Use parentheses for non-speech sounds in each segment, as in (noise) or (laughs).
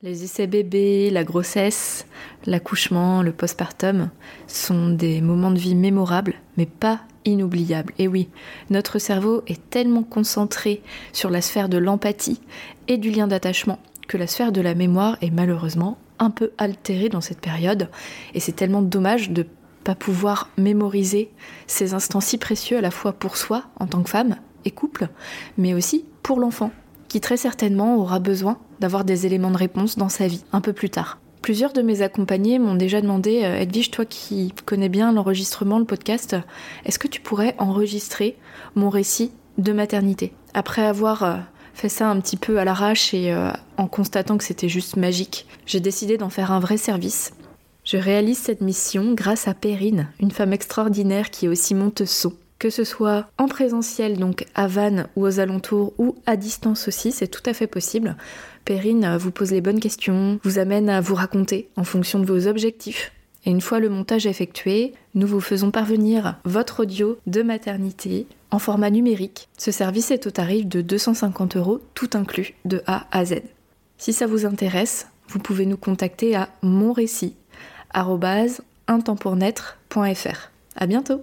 Les essais bébés, la grossesse, l'accouchement, le postpartum sont des moments de vie mémorables, mais pas inoubliables. Et oui, notre cerveau est tellement concentré sur la sphère de l'empathie et du lien d'attachement que la sphère de la mémoire est malheureusement un peu altérée dans cette période. Et c'est tellement dommage de pas pouvoir mémoriser ces instants si précieux à la fois pour soi en tant que femme et couple, mais aussi pour l'enfant qui très certainement aura besoin d'avoir des éléments de réponse dans sa vie un peu plus tard. Plusieurs de mes accompagnés m'ont déjà demandé, euh, Edwige, toi qui connais bien l'enregistrement, le podcast, est-ce que tu pourrais enregistrer mon récit de maternité? Après avoir euh, fait ça un petit peu à l'arrache et euh, en constatant que c'était juste magique, j'ai décidé d'en faire un vrai service. Je réalise cette mission grâce à Perrine, une femme extraordinaire qui est aussi monteuse que ce soit en présentiel, donc à Vannes ou aux alentours, ou à distance aussi, c'est tout à fait possible. Perrine vous pose les bonnes questions, vous amène à vous raconter en fonction de vos objectifs. Et une fois le montage effectué, nous vous faisons parvenir votre audio de maternité en format numérique. Ce service est au tarif de 250 euros, tout inclus, de A à Z. Si ça vous intéresse, vous pouvez nous contacter à monrécit.intempournaître.fr. À bientôt!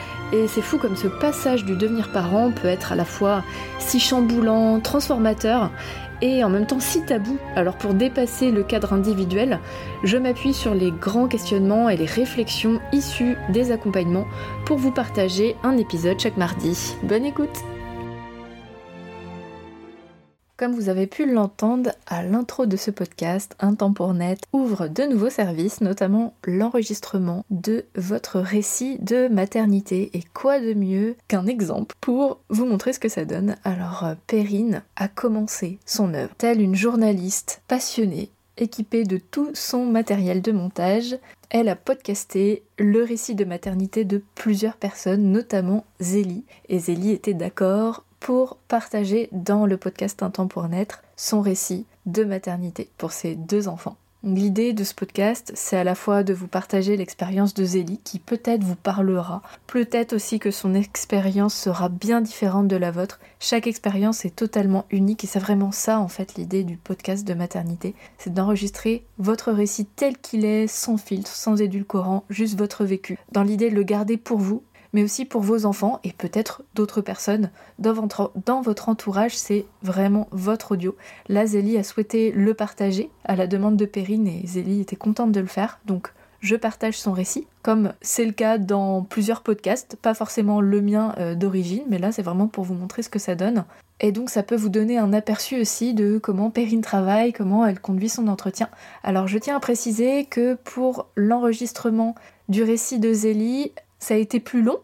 Et c'est fou comme ce passage du devenir parent peut être à la fois si chamboulant, transformateur et en même temps si tabou. Alors pour dépasser le cadre individuel, je m'appuie sur les grands questionnements et les réflexions issues des accompagnements pour vous partager un épisode chaque mardi. Bonne écoute comme vous avez pu l'entendre à l'intro de ce podcast, Un temps pour net ouvre de nouveaux services, notamment l'enregistrement de votre récit de maternité. Et quoi de mieux qu'un exemple pour vous montrer ce que ça donne Alors, euh, Perrine a commencé son œuvre, telle une journaliste passionnée équipée de tout son matériel de montage, elle a podcasté le récit de maternité de plusieurs personnes, notamment Zélie. Et Zélie était d'accord pour partager dans le podcast Un temps pour naître son récit de maternité pour ses deux enfants. L'idée de ce podcast, c'est à la fois de vous partager l'expérience de Zélie qui peut-être vous parlera, peut-être aussi que son expérience sera bien différente de la vôtre. Chaque expérience est totalement unique et c'est vraiment ça en fait l'idée du podcast de maternité, c'est d'enregistrer votre récit tel qu'il est, sans filtre, sans édulcorant, juste votre vécu. Dans l'idée de le garder pour vous mais aussi pour vos enfants et peut-être d'autres personnes dans votre, entourage. C'est vraiment votre audio. Là, Zélie a souhaité le partager à la demande de Perrine et Zélie était contente de le faire. Donc, je partage son récit, comme c'est le cas dans plusieurs podcasts, pas forcément le mien euh, d'origine, mais là c'est vraiment pour vous montrer ce que ça donne. Et donc ça peut vous donner un aperçu aussi de comment Perrine travaille, comment elle conduit son entretien. Alors je tiens à préciser que pour l'enregistrement du récit de Zélie, ça a été plus long.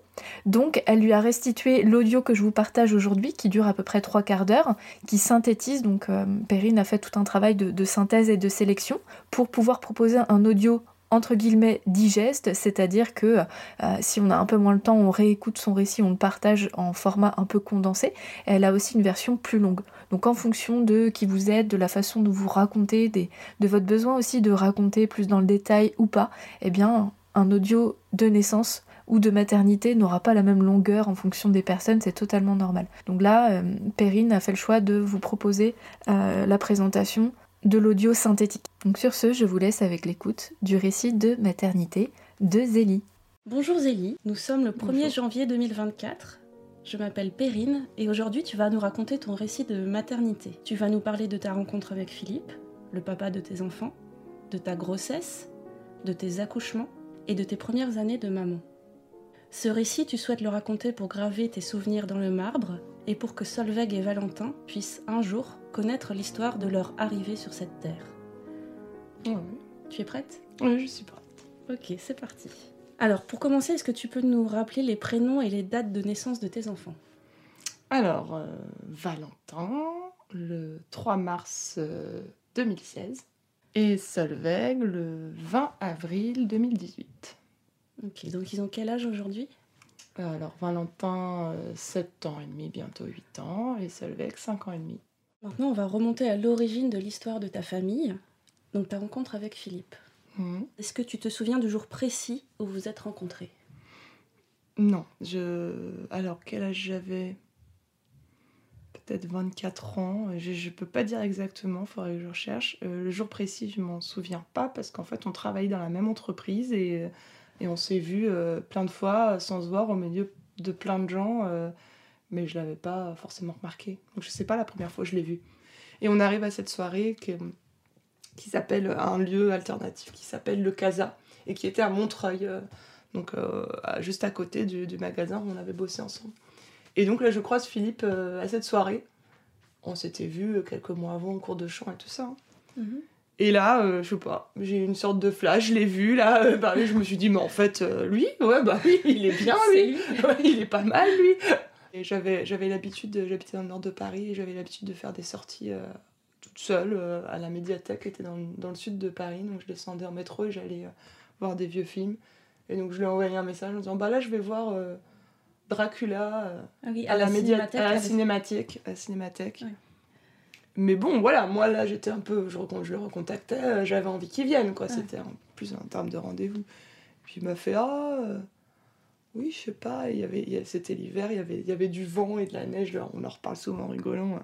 Donc elle lui a restitué l'audio que je vous partage aujourd'hui, qui dure à peu près trois quarts d'heure, qui synthétise, donc euh, Perrine a fait tout un travail de, synthèse et de sélection pour pouvoir proposer un audio entre guillemets digeste, c'est-à-dire que euh, si on a un peu moins le temps, on réécoute son récit, on le partage en format un peu condensé. Elle a aussi une version plus longue. Donc en fonction de qui vous êtes, de la façon dont vous racontez, de votre besoin aussi de raconter plus dans le détail ou pas, eh bien un audio de naissance ou de maternité n'aura pas la même longueur en fonction des personnes, c'est totalement normal. Donc là, euh, Perrine a fait le choix de vous proposer euh, la présentation de l'audio synthétique. Donc sur ce, je vous laisse avec l'écoute du récit de maternité de Zélie. Bonjour Zélie, nous sommes le 1er janvier 2024. Je m'appelle Perrine et aujourd'hui tu vas nous raconter ton récit de maternité. Tu vas nous parler de ta rencontre avec Philippe, le papa de tes enfants, de ta grossesse, de tes accouchements et de tes premières années de maman. Ce récit, tu souhaites le raconter pour graver tes souvenirs dans le marbre et pour que Solveig et Valentin puissent un jour connaître l'histoire de leur arrivée sur cette terre. Tu es prête? Oui, je suis prête. Ok, c'est parti. Alors, pour commencer, est-ce que tu peux nous rappeler les prénoms et les dates de naissance de tes enfants? Alors, euh, Valentin, le 3 mars 2016 et Solveig le 20 avril 2018. Ok, donc ils ont quel âge aujourd'hui? Alors Valentin, 7 ans et demi, bientôt 8 ans, et Solveig, 5 ans et demi. Maintenant, on va remonter à l'origine de l'histoire de ta famille, donc ta rencontre avec Philippe. Mhm. Est-ce que tu te souviens du jour précis où vous êtes rencontrés? Non, je. Alors, quel âge j'avais? Peut-être 24 ans. Je, je peux pas dire exactement, il faudrait que je recherche. Euh, le jour précis, je m'en souviens pas parce qu'en fait, on travaillait dans la même entreprise et, et on s'est vu euh, plein de fois sans se voir au milieu de plein de gens, euh, mais je l'avais pas forcément remarqué. Donc, je sais pas la première fois que je l'ai vu. Et on arrive à cette soirée qui, qui s'appelle un lieu alternatif qui s'appelle le Casa et qui était à Montreuil, euh, donc euh, juste à côté du, magasin où on avait bossé ensemble. Et donc là, je croise Philippe euh, à cette soirée. On s'était vu quelques mois avant en cours de chant et tout ça. hein. Et là, euh, je sais pas, j'ai eu une sorte de flash, je l'ai vu là, euh, bah, je me suis dit, mais en fait, euh, lui, ouais, bah oui, il est bien, lui. (laughs) Ouais, il est pas mal, lui. Et j'avais, l'habitude, de- j'habitais dans le nord de Paris, et j'avais l'habitude de faire des sorties euh, toute seule euh, à la médiathèque, qui était dans, le- dans le sud de Paris. Donc je descendais en métro et j'allais voir des vieux films. Et donc je lui ai envoyé un message en disant, bah là, je vais voir Dracula Ah oui, à, la, média- cinémathèque, à la cinémathèque. À la cinémathèque. Ouais. Mais bon, voilà, moi là, j'étais un peu, je, le recontactais, euh, j'avais envie qu'il vienne, quoi. Ouais. C'était en plus en termes de rendez-vous. Puis il m'a fait, ah, euh, oui, je sais pas, il y avait, c'était l'hiver, il y avait, il y avait du vent et de la neige, là, on en reparle souvent en rigolant.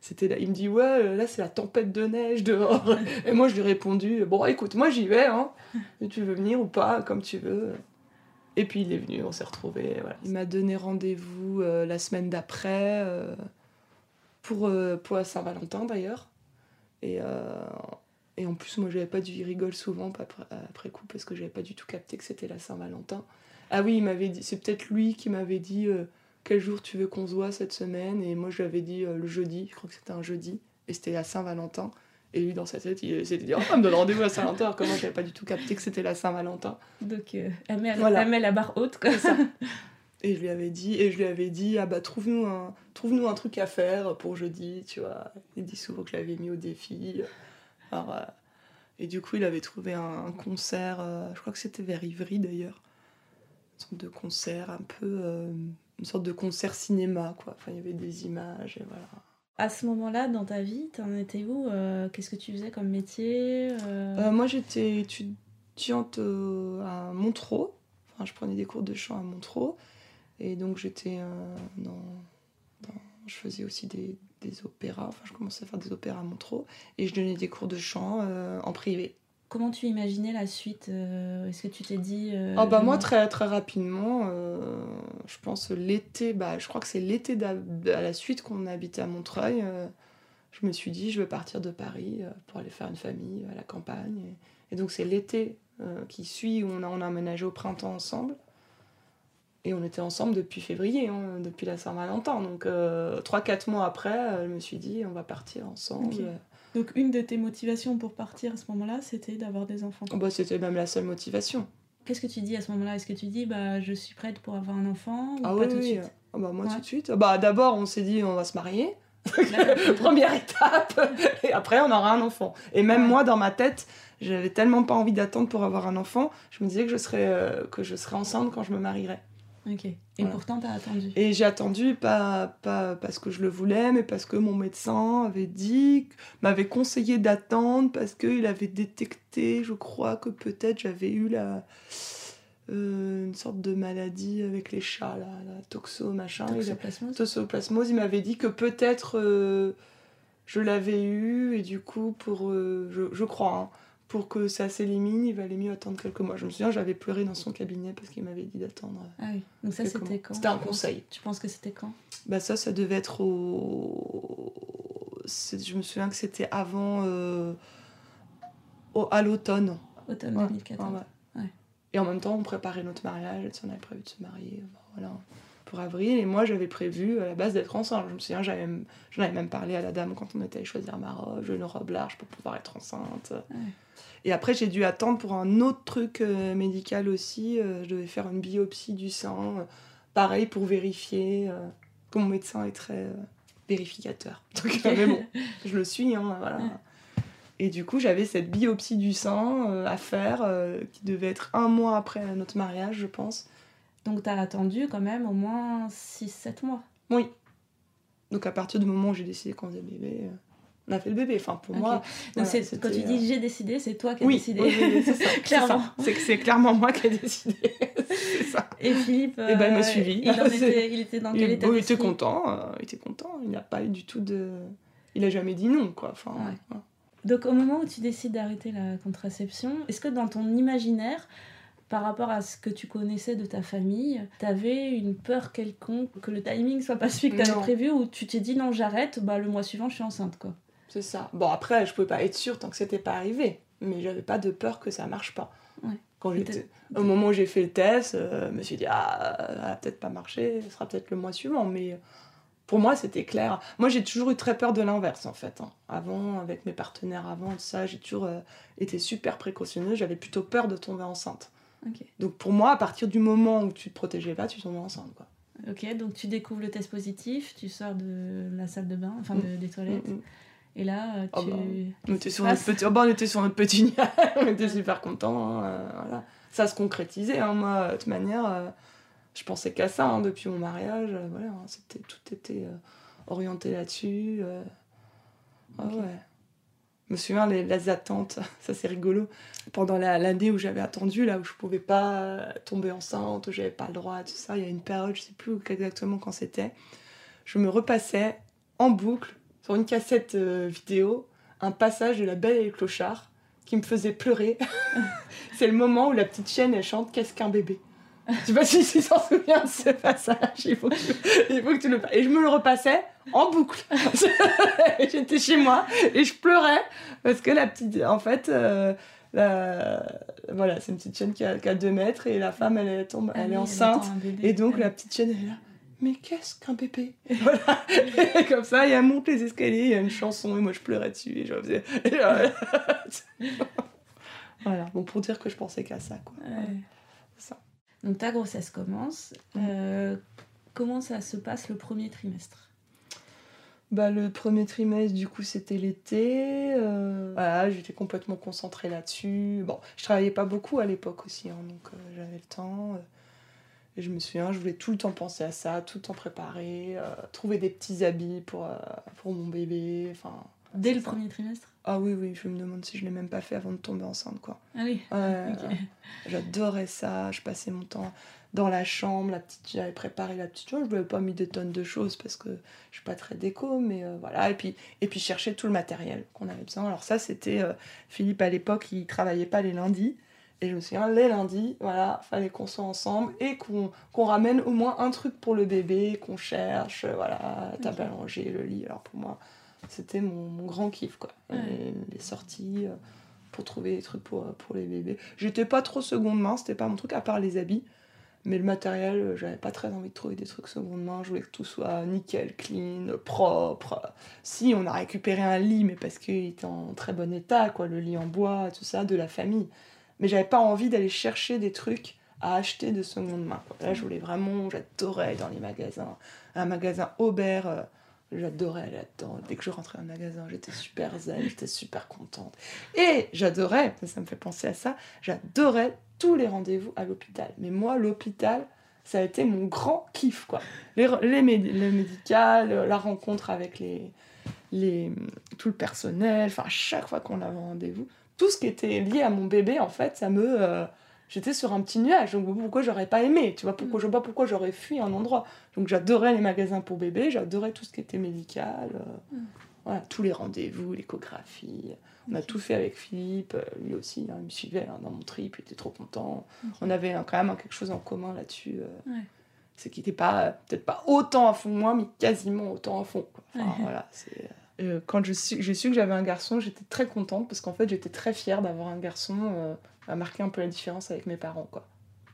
C'était là, il me dit, ouais, euh, là, c'est la tempête de neige dehors. (laughs) et moi, je lui ai répondu, bon, écoute, moi, j'y vais, hein. (laughs) Tu veux venir ou pas, comme tu veux. Et puis il est venu, on s'est retrouvés. Voilà. Il m'a donné rendez-vous euh, la semaine d'après euh, pour, euh, pour la Saint-Valentin d'ailleurs. Et, euh, et en plus, moi, j'avais pas dû, il rigole souvent après, après coup parce que j'avais pas du tout capté que c'était la Saint-Valentin. Ah oui, il m'avait dit, c'est peut-être lui qui m'avait dit euh, quel jour tu veux qu'on se voit cette semaine. Et moi, je lui avais dit le jeudi, je crois que c'était un jeudi. Et c'était la Saint-Valentin. Et lui, dans sa tête, il s'était dit, oh, elle me donne rendez-vous à Saint-Valentin. Moi, j'avais pas du tout capté que c'était la Saint-Valentin. Donc, elle, met, Voilà. elle met la barre haute. C'est ça. (laughs) Et je lui avais dit, et je lui avais dit, ah bah trouve-nous un, trouve-nous un truc à faire pour jeudi, tu vois. Il dit souvent que je l'avais mis au défi. Alors, euh, et du coup, il avait trouvé un, un concert, euh, je crois que c'était vers Ivry d'ailleurs, une sorte de concert un peu, euh, une sorte de concert cinéma, quoi. Enfin, il y avait des images, et voilà. À ce moment-là, dans ta vie, t'en étais où Qu'est-ce que tu faisais comme métier moi, j'étais étudiante à Montreux. Enfin, je prenais des cours de chant à Montreux. Et donc, j'étais euh, dans, dans- Je faisais aussi des, des opéras. Enfin, je commençais à faire des opéras à Montreux. Et je donnais des cours de chant euh, en privé. Comment tu imaginais la suite Euh, Est-ce que tu t'es dit... euh, Ah bah moi très très rapidement, euh, je pense l'été, bah je crois que c'est l'été à la suite qu'on habitait à Montreuil, euh, je me suis dit je veux partir de Paris pour aller faire une famille à la campagne. Et, donc c'est l'été qui suit où on a, on a emménagé au printemps ensemble. Et on était ensemble depuis février, hein, depuis la Saint-Valentin. Donc 3-4 mois après, euh, je me suis dit on va partir ensemble. Donc, une de tes motivations pour partir à ce moment-là, c'était d'avoir des enfants. Bah, C'était même la seule motivation. Qu'est-ce que tu dis à ce moment-là? Est-ce que tu dis, bah, je suis prête pour avoir un enfant ou Ah pas oui, tout de oui. suite? Ah bah moi Ouais. tout de suite. Bah d'abord on s'est dit on va se marier. (laughs) Première étape. Et après on aura un enfant. Et même Ouais. moi dans ma tête, j'avais tellement pas envie d'attendre pour avoir un enfant, je me disais que je serais euh, que je serais enceinte quand je me marierais. Ok. Et Voilà. pourtant, t'as attendu. Et j'ai attendu pas pas parce que je le voulais, mais parce que mon médecin avait dit m'avait conseillé d'attendre parce qu'il avait détecté, je crois que peut-être j'avais eu la euh, une sorte de maladie avec les chats là, la toxo machin. Toxoplasmose toxoplasmose, il m'avait dit que peut-être euh, je l'avais eu et du coup pour euh, je, je crois hein, pour que ça s'élimine il valait mieux attendre quelques mois je me souviens j'avais pleuré dans son cabinet parce qu'il m'avait dit d'attendre euh, Ah oui. Donc ça, c'était quand c'était un conseil Tu penses que c'était quand? Bah ça ça devait être au je me souviens que c'était avant euh, au- à l'automne Automne Ouais, 2014. ouais, ouais. Ouais. Et en même temps, on préparait notre mariage, on avait prévu de se marier bon, voilà, pour avril. Et moi, j'avais prévu à la base d'être enceinte. Je me souviens, j'avais même- j'en avais même parlé à la dame quand on était allé choisir ma robe. Une robe large pour pouvoir être enceinte. Et après, j'ai dû attendre pour un autre truc euh, médical aussi. Euh, je devais faire une biopsie du sein. euh, pareil, pour vérifier que mon médecin est très, vérificateur. (laughs) Donc, mais bon, je le suis, hein, voilà. Et du coup, j'avais cette biopsie du sein euh, à faire, euh, qui devait être un mois après notre mariage, je pense. Donc, tu as attendu quand même au moins 6-7 mois? Oui. Donc, à partir du moment où j'ai décidé qu'on faisait bébé, euh, on a fait le bébé. Enfin, pour moi. Donc, quand tu dis j'ai décidé, c'est toi qui as décidé. Oui, c'est ça. (laughs) clairement. C'est clairement moi qui ai décidé. (laughs) c'est ça. Et Philippe. Et ben, il m'a suivi. Il, (laughs) était, il, était, dans quel état Il était content. il était content. Il n'a pas eu du tout de. Il a jamais dit non, quoi. Enfin, donc au moment où tu décides d'arrêter la contraception, est-ce que dans ton imaginaire, par rapport à ce que tu connaissais de ta famille, t'avais une peur quelconque que le timing soit pas celui que t'avais prévu ou tu t'es dit non j'arrête, bah le mois suivant je suis enceinte quoi? C'est ça. Bon après je pouvais pas être sûre tant que c'était pas arrivé, mais j'avais pas de peur que ça marche pas. Ouais. Quand j'étais au moment où j'ai fait le test, euh, je me suis dit ah ça va peut-être pas marcher, ce sera peut-être le mois suivant, mais pour moi, c'était clair. Moi, j'ai toujours eu très peur de l'inverse, en fait. Hein. Avant, avec mes partenaires avant, tout ça, j'ai toujours euh, été super précautionneuse. J'avais plutôt peur de tomber enceinte. Donc, pour moi, à partir du moment où tu te protégeais pas, tu tombais enceinte, quoi. Ok, donc tu découvres le test positif, tu sors de la salle de bain, enfin mm. des toilettes. Mm, mm. Et là, euh, oh, tu. bah, on, était sur notre petit... Oh, bah, on était sur notre petit (laughs) on était super contents. Hein, euh, voilà. Ça se concrétisait, hein, moi, de toute manière je pensais qu'à ça hein, depuis mon mariage. Euh, voilà, hein, c'était, tout était euh, orienté là-dessus. Euh. Ah ouais. Je me souviens les, les attentes, (laughs) ça c'est rigolo. Pendant l'année où j'avais attendu, là où je pouvais pas tomber enceinte, où j'avais pas le droit, tout ça, il y a une période, je sais plus exactement quand c'était, je me repassais en boucle sur une cassette vidéo un passage de La Belle et le Clochard qui me faisait pleurer. (laughs) c'est le moment où la petite chienne elle chante Qu'est-ce qu'un bébé? Je sais pas si tu s'en souviens de ce passage. Il faut, que tu, il faut que tu le Et je me le repassais en boucle. (laughs) J'étais chez moi et je pleurais parce que la petite. En fait, euh, voilà, c'est une petite chienne qui a, qui 2 mètres et la femme, elle, tombe, elle est enceinte. et donc la petite chienne, elle est là. Mais qu'est-ce qu'un bébé Voilà. Et (laughs) comme ça, il elle monte les escaliers, il y a une chanson et moi je pleurais dessus et je faisais. (laughs) voilà, bon, pour dire que je pensais qu'à ça, quoi. Ça. Donc ta grossesse commence. Mm. Euh, comment ça se passe le premier trimestre? Bah, le premier trimestre, du coup, c'était l'été. Euh, voilà, j'étais complètement concentrée là-dessus. Bon, je travaillais pas beaucoup à l'époque aussi, hein, donc euh, j'avais le temps. Et je me souviens, je voulais tout le temps penser à ça, tout le temps préparer, trouver des petits habits pour, pour mon bébé. Enfin, Dès le premier trimestre? Ah oui, oui, je me demande si je l'ai même pas fait avant de tomber enceinte, quoi. Ah oui J'adorais ça, je passais mon temps dans la chambre, la petite, j'avais préparé la petite chambre, je n'avais pas mis des tonnes de choses parce que je suis pas très déco, mais euh, voilà, et puis, et puis chercher tout le matériel qu'on avait besoin. Alors ça, c'était, euh, Philippe à l'époque, il travaillait pas les lundis, et je me souviens, les lundis, voilà, fallait qu'on soit ensemble et qu'on ramène au moins un truc pour le bébé, qu'on cherche, voilà, table à le lit. Alors pour moi, c'était mon, mon, grand kiff, quoi. Les, sorties euh, pour trouver des trucs pour, pour les bébés. J'étais pas trop seconde main, c'était pas mon truc, à part les habits. Mais le matériel, euh, j'avais pas très envie de trouver des trucs seconde main. Je voulais que tout soit nickel, clean, propre. Si, on a récupéré un lit, mais parce qu'il était en très bon état, quoi, le lit en bois, tout ça, de la famille. Mais j'avais pas envie d'aller chercher des trucs à acheter de seconde main. Là, je voulais vraiment, j'adorais dans les magasins. Un magasin Aubert, euh, J'adorais aller là-dedans. Dès que je rentrais le magasin, j'étais super zen, j'étais super contente. Et j'adorais, ça me fait penser à ça, j'adorais tous les rendez-vous à l'hôpital. Mais moi, l'hôpital, ça a été mon grand kiff, quoi. Les, les, les médicales, la rencontre avec les, les, tout le personnel, enfin, chaque fois qu'on avait un rendez-vous, tout ce qui était lié à mon bébé, en fait, ça me... Euh, j'étais sur un petit nuage. Donc pourquoi j'aurais pas aimé Tu vois, pourquoi, mm. je vois pas pourquoi j'aurais fui un endroit? Donc j'adorais les magasins pour bébés, j'adorais tout ce qui était médical. Euh, mm. Voilà, tous les rendez-vous, l'échographie. On a tout fait avec Philippe, euh, lui aussi, hein, il me suivait hein, dans mon trip, il était trop content. On avait quand même quelque chose en commun là-dessus. Euh, c'est qu'il n'était pas, peut-être pas autant à fond moi, mais quasiment autant à fond. Enfin, voilà, c'est quand je j'ai su que j'avais un garçon, j'étais très contente parce qu'en fait, j'étais très fière d'avoir un garçon a marqué un peu la différence avec mes parents, quoi.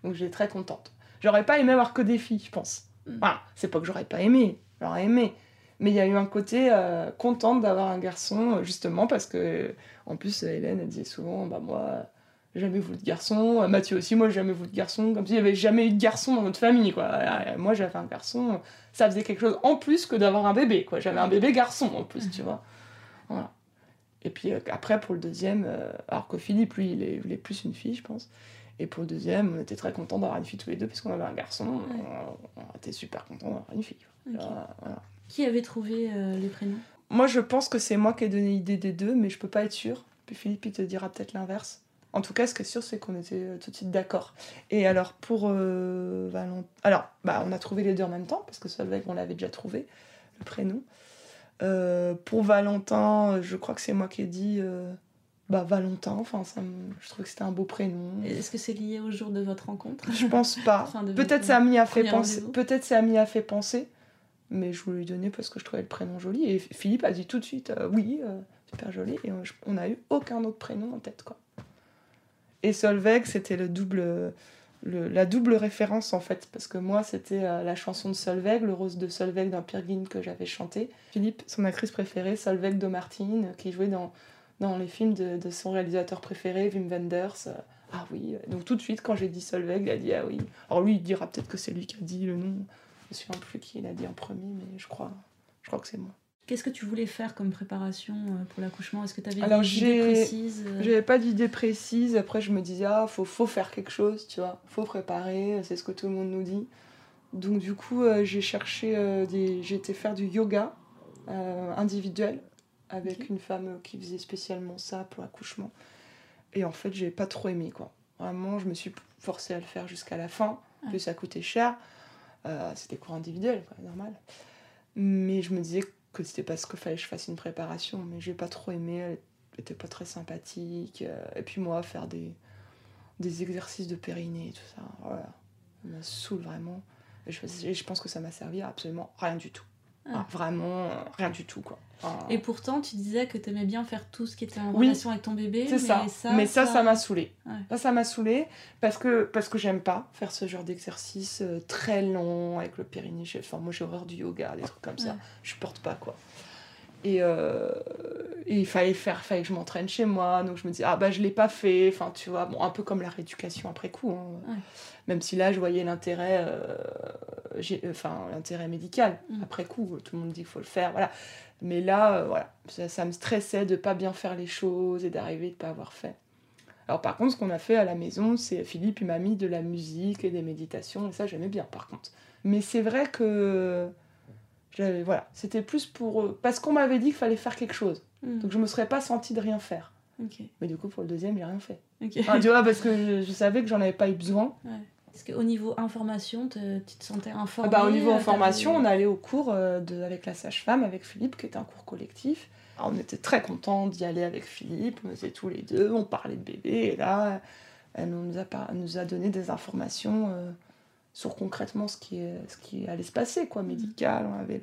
Donc j'étais très contente. J'aurais pas aimé avoir que des filles, je pense. Mm. Voilà, c'est pas que j'aurais pas aimé, j'aurais aimé. Mais il y a eu un côté euh, contente d'avoir un garçon, euh, justement, parce que, en plus, Hélène, elle disait souvent, bah moi, jamais voulu de garçon. Mathieu aussi, moi, j'ai jamais voulu de garçon. Comme s'il n'y avait jamais eu de garçon dans notre famille, quoi. Moi, j'avais un garçon, ça faisait quelque chose en plus que d'avoir un bébé, quoi. J'avais un bébé garçon en plus, tu vois. Voilà. Et puis après, pour le deuxième, alors que Philippe, lui, il est, plus une fille, je pense. Et pour le deuxième, on était très contents d'avoir une fille tous les deux, puisqu'on avait un garçon. On, était super contents d'avoir une fille. Qui avait trouvé les prénoms? Moi, je pense que c'est moi qui ai donné l'idée des deux, mais je peux pas être sûre. Puis Philippe, il te dira peut-être l'inverse. En tout cas, ce qui est sûr, c'est qu'on était euh, tout de suite d'accord. Et alors, pour euh, Valentin. Alors, bah, on a trouvé les deux en même temps, parce que Solveig, on l'avait déjà trouvé, le prénom. Euh, pour Valentin, je crois que c'est moi qui ai dit. bah, Valentin, enfin, ça je trouve que c'était un beau prénom. Est-ce que c'est lié au jour de votre rencontre? Je pense pas. (laughs) Peut-être ça a fait penser. Peut-être ça a fait penser. Mais je voulais lui donner parce que je trouvais le prénom joli. Et Philippe a dit tout de suite oui, super joli. Et on n'a eu aucun autre prénom en tête, quoi. Et Solveig, c'était le double, la double référence en fait, parce que moi, c'était euh, la chanson de Solveig, le rose de Solveig d'un Pirguin que j'avais chanté. Philippe, son actrice préférée, Solveig de Martin, qui jouait dans, dans les films de, son réalisateur préféré, Wim Wenders. Euh, ah oui, donc tout de suite, quand j'ai dit Solveig, il a dit ah oui. Alors lui, il dira peut-être que c'est lui qui a dit le nom. Je ne me souviens plus qui il a dit en premier, mais je crois, je crois que c'est moi. Qu'est-ce que tu voulais faire comme préparation euh, pour l'accouchement? Est-ce que tu avais Alors, des idées précises euh? J'avais pas d'idée précise. Après, je me disais, ah, faut, faut faire quelque chose, tu vois. Faut préparer, c'est ce que tout le monde nous dit. Donc, du coup, euh, j'ai cherché des. J'ai été faire du yoga individuel avec une femme qui faisait spécialement ça pour l'accouchement. Et en fait, j'ai pas trop aimé, quoi. Vraiment, je me suis forcée à le faire jusqu'à la fin. En plus, ça coûtait cher. C'était cours individuel, quoi, normal. Mais je me disais que c'était parce qu'il fallait que je fasse une préparation, mais j'ai pas trop aimé, elle était pas très sympathique. Euh, et puis moi, faire des, exercices de périnée et tout ça, voilà, ça me saoule vraiment. Et je, pense que ça m'a servi absolument rien du tout. Ah. vraiment, rien du tout, quoi. Et pourtant, tu disais que tu aimais bien faire tout ce qui était en relation avec ton bébé. C'est ça. Mais ça, ça m'a saoulé. Ça, ça m'a saoulé parce que, parce que j'aime pas faire ce genre d'exercice euh, très long avec le périnée. Enfin, moi, j'ai horreur du yoga, des trucs comme ça. Je porte pas, quoi. Euh, et, il fallait faire, fallait que je m'entraîne chez moi. Donc je me dis, ah bah je l'ai pas fait. Enfin, tu vois, bon, un peu comme la rééducation après coup. Hein. Même si là, je voyais l'intérêt, euh, enfin, l'intérêt médical. Mm. Après coup, tout le monde dit qu'il faut le faire. Voilà. Mais là, euh, voilà, ça, me stressait de pas bien faire les choses et d'arriver de pas avoir fait. Alors par contre, ce qu'on a fait à la maison, c'est Philippe, il m'a mis de la musique et des méditations. Et ça, j'aimais bien par contre. Mais c'est vrai que voilà, c'était plus pour parce qu'on m'avait dit qu'il fallait faire quelque chose. Hmm. Donc je me serais pas sentie de rien faire. Mais du coup pour le deuxième, j'ai rien fait. tu vois parce que je, savais que j'en avais pas eu besoin. Ouais. Est-ce qu'au niveau information, tu te sentais informée bah, Au niveau euh, information, on allait au cours euh, de, avec la sage-femme, avec Philippe, qui était un cours collectif. on était très contents d'y aller avec Philippe, on était tous les deux, on parlait de bébé, et là, elle nous a, nous a donné des informations euh, sur concrètement ce qui, ce qui allait se passer, quoi, médical. On avait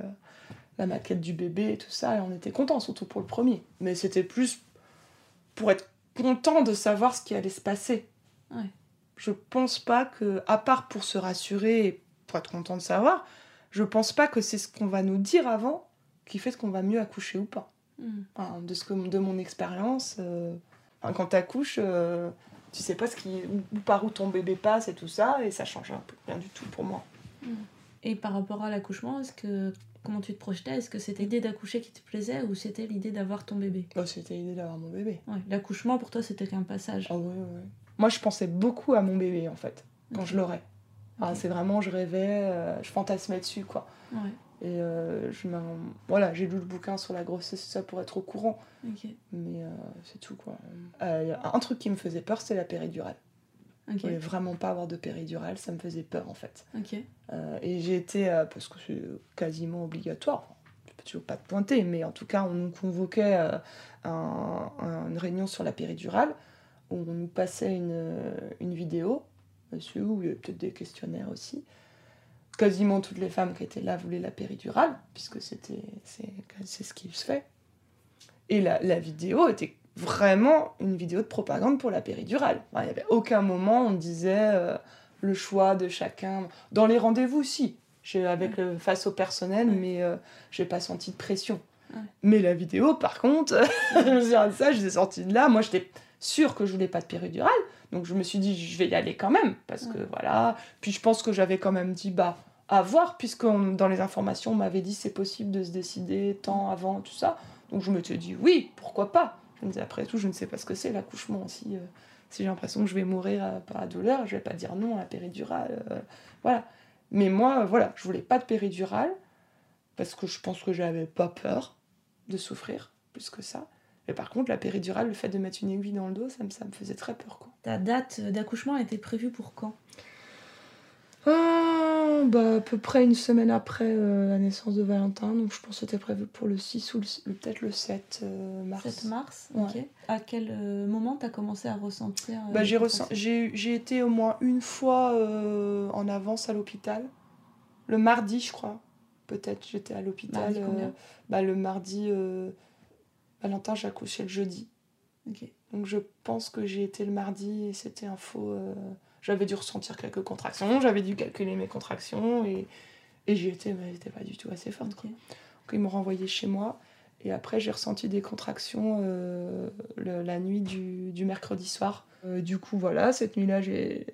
la, maquette du bébé et tout ça, et on était contents, surtout pour le premier. Mais c'était plus pour être content de savoir ce qui allait se passer. Je pense pas que, à part pour se rassurer et pour être content de savoir, je pense pas que c'est ce qu'on va nous dire avant qui fait qu'on va mieux accoucher ou pas. Hmm. de, ce que, de mon expérience, euh, quand tu accouches, euh, tu sais pas ce qui, où, par où ton bébé passe et tout ça, et ça change un peu, rien du tout pour moi. Hmm. Et par rapport à l'accouchement, est-ce que comment tu te projetais? Est-ce que c'était l'idée d'accoucher qui te plaisait ou c'était l'idée d'avoir ton bébé? Oh, C'était l'idée d'avoir mon bébé. L'accouchement pour toi c'était qu'un passage. Ah Moi je pensais beaucoup à mon bébé en fait, quand je l'aurais. c'est vraiment, je rêvais, euh, je fantasmais dessus quoi. Et euh, je voilà, j'ai lu le bouquin sur la grossesse, ça pour être au courant. Mais euh, c'est tout quoi. Euh, un truc qui me faisait peur, c'est la péridurale. Je Je voulais vraiment pas avoir de péridurale, ça me faisait peur en fait. et j'ai été, parce que c'est quasiment obligatoire, toujours pas te pointer, mais en tout cas, on nous convoquait à une réunion sur la péridurale où on nous passait une, une vidéo dessus, où il y avait peut-être des questionnaires aussi quasiment toutes les femmes qui étaient là voulaient la péridurale, puisque c'était c'est ce qui se fait. Et la, la, vidéo était vraiment une vidéo de propagande pour la péridurale. il n'y avait aucun moment où on disait euh, le choix de chacun. Dans les rendez-vous, si, avec le, face au personnel, mais euh, je n'ai pas senti de pression. Mais la vidéo, par contre, (laughs) ça, je suis sortie de là. Moi, j'étais sûre que je voulais pas de péridurale, Donc je me suis dit, je vais y aller quand même, parce que voilà. Puis je pense que j'avais quand même dit, bah, à voir, puisque dans les informations, on m'avait dit c'est possible de se décider tant avant, tout ça. Donc je me suis dit, oui, pourquoi pas? Je me disais, après tout, je ne sais pas ce que c'est l'accouchement. Si, euh, si j'ai l'impression que je vais mourir euh, par la douleur, je vais pas dire non à la péridurale. Euh, voilà. Mais moi, voilà, je voulais pas de péridurale, parce que je pense que j'avais pas peur de souffrir plus que ça. Mais par contre, la péridurale, le fait de mettre une aiguille dans le dos, ça me, ça me faisait très peur. Quoi. Ta date d'accouchement était prévue pour quand? Ah, bah, À peu près une semaine après euh, la naissance de Valentin. Donc je pense que c'était prévu pour le 6 ou peut-être le 7 euh, mars. 7 mars, ok. À quel euh, moment tu as commencé à ressentir bah, j'ai, j'ai, été au moins une fois en avance à l'hôpital. Le mardi, je crois. Peut-être j'étais à l'hôpital. bah, le mardi, Valentin, j'ai accouché le jeudi. Donc je pense que j'ai été le mardi et c'était un faux j'avais dû ressentir quelques contractions, j'avais dû calculer mes contractions et, et j'y étais, mais elle pas du tout assez forte. Donc ils m'ont renvoyé chez moi. Et après, j'ai ressenti des contractions euh, la nuit du, du mercredi soir. Euh, du coup, voilà, cette nuit-là, j'ai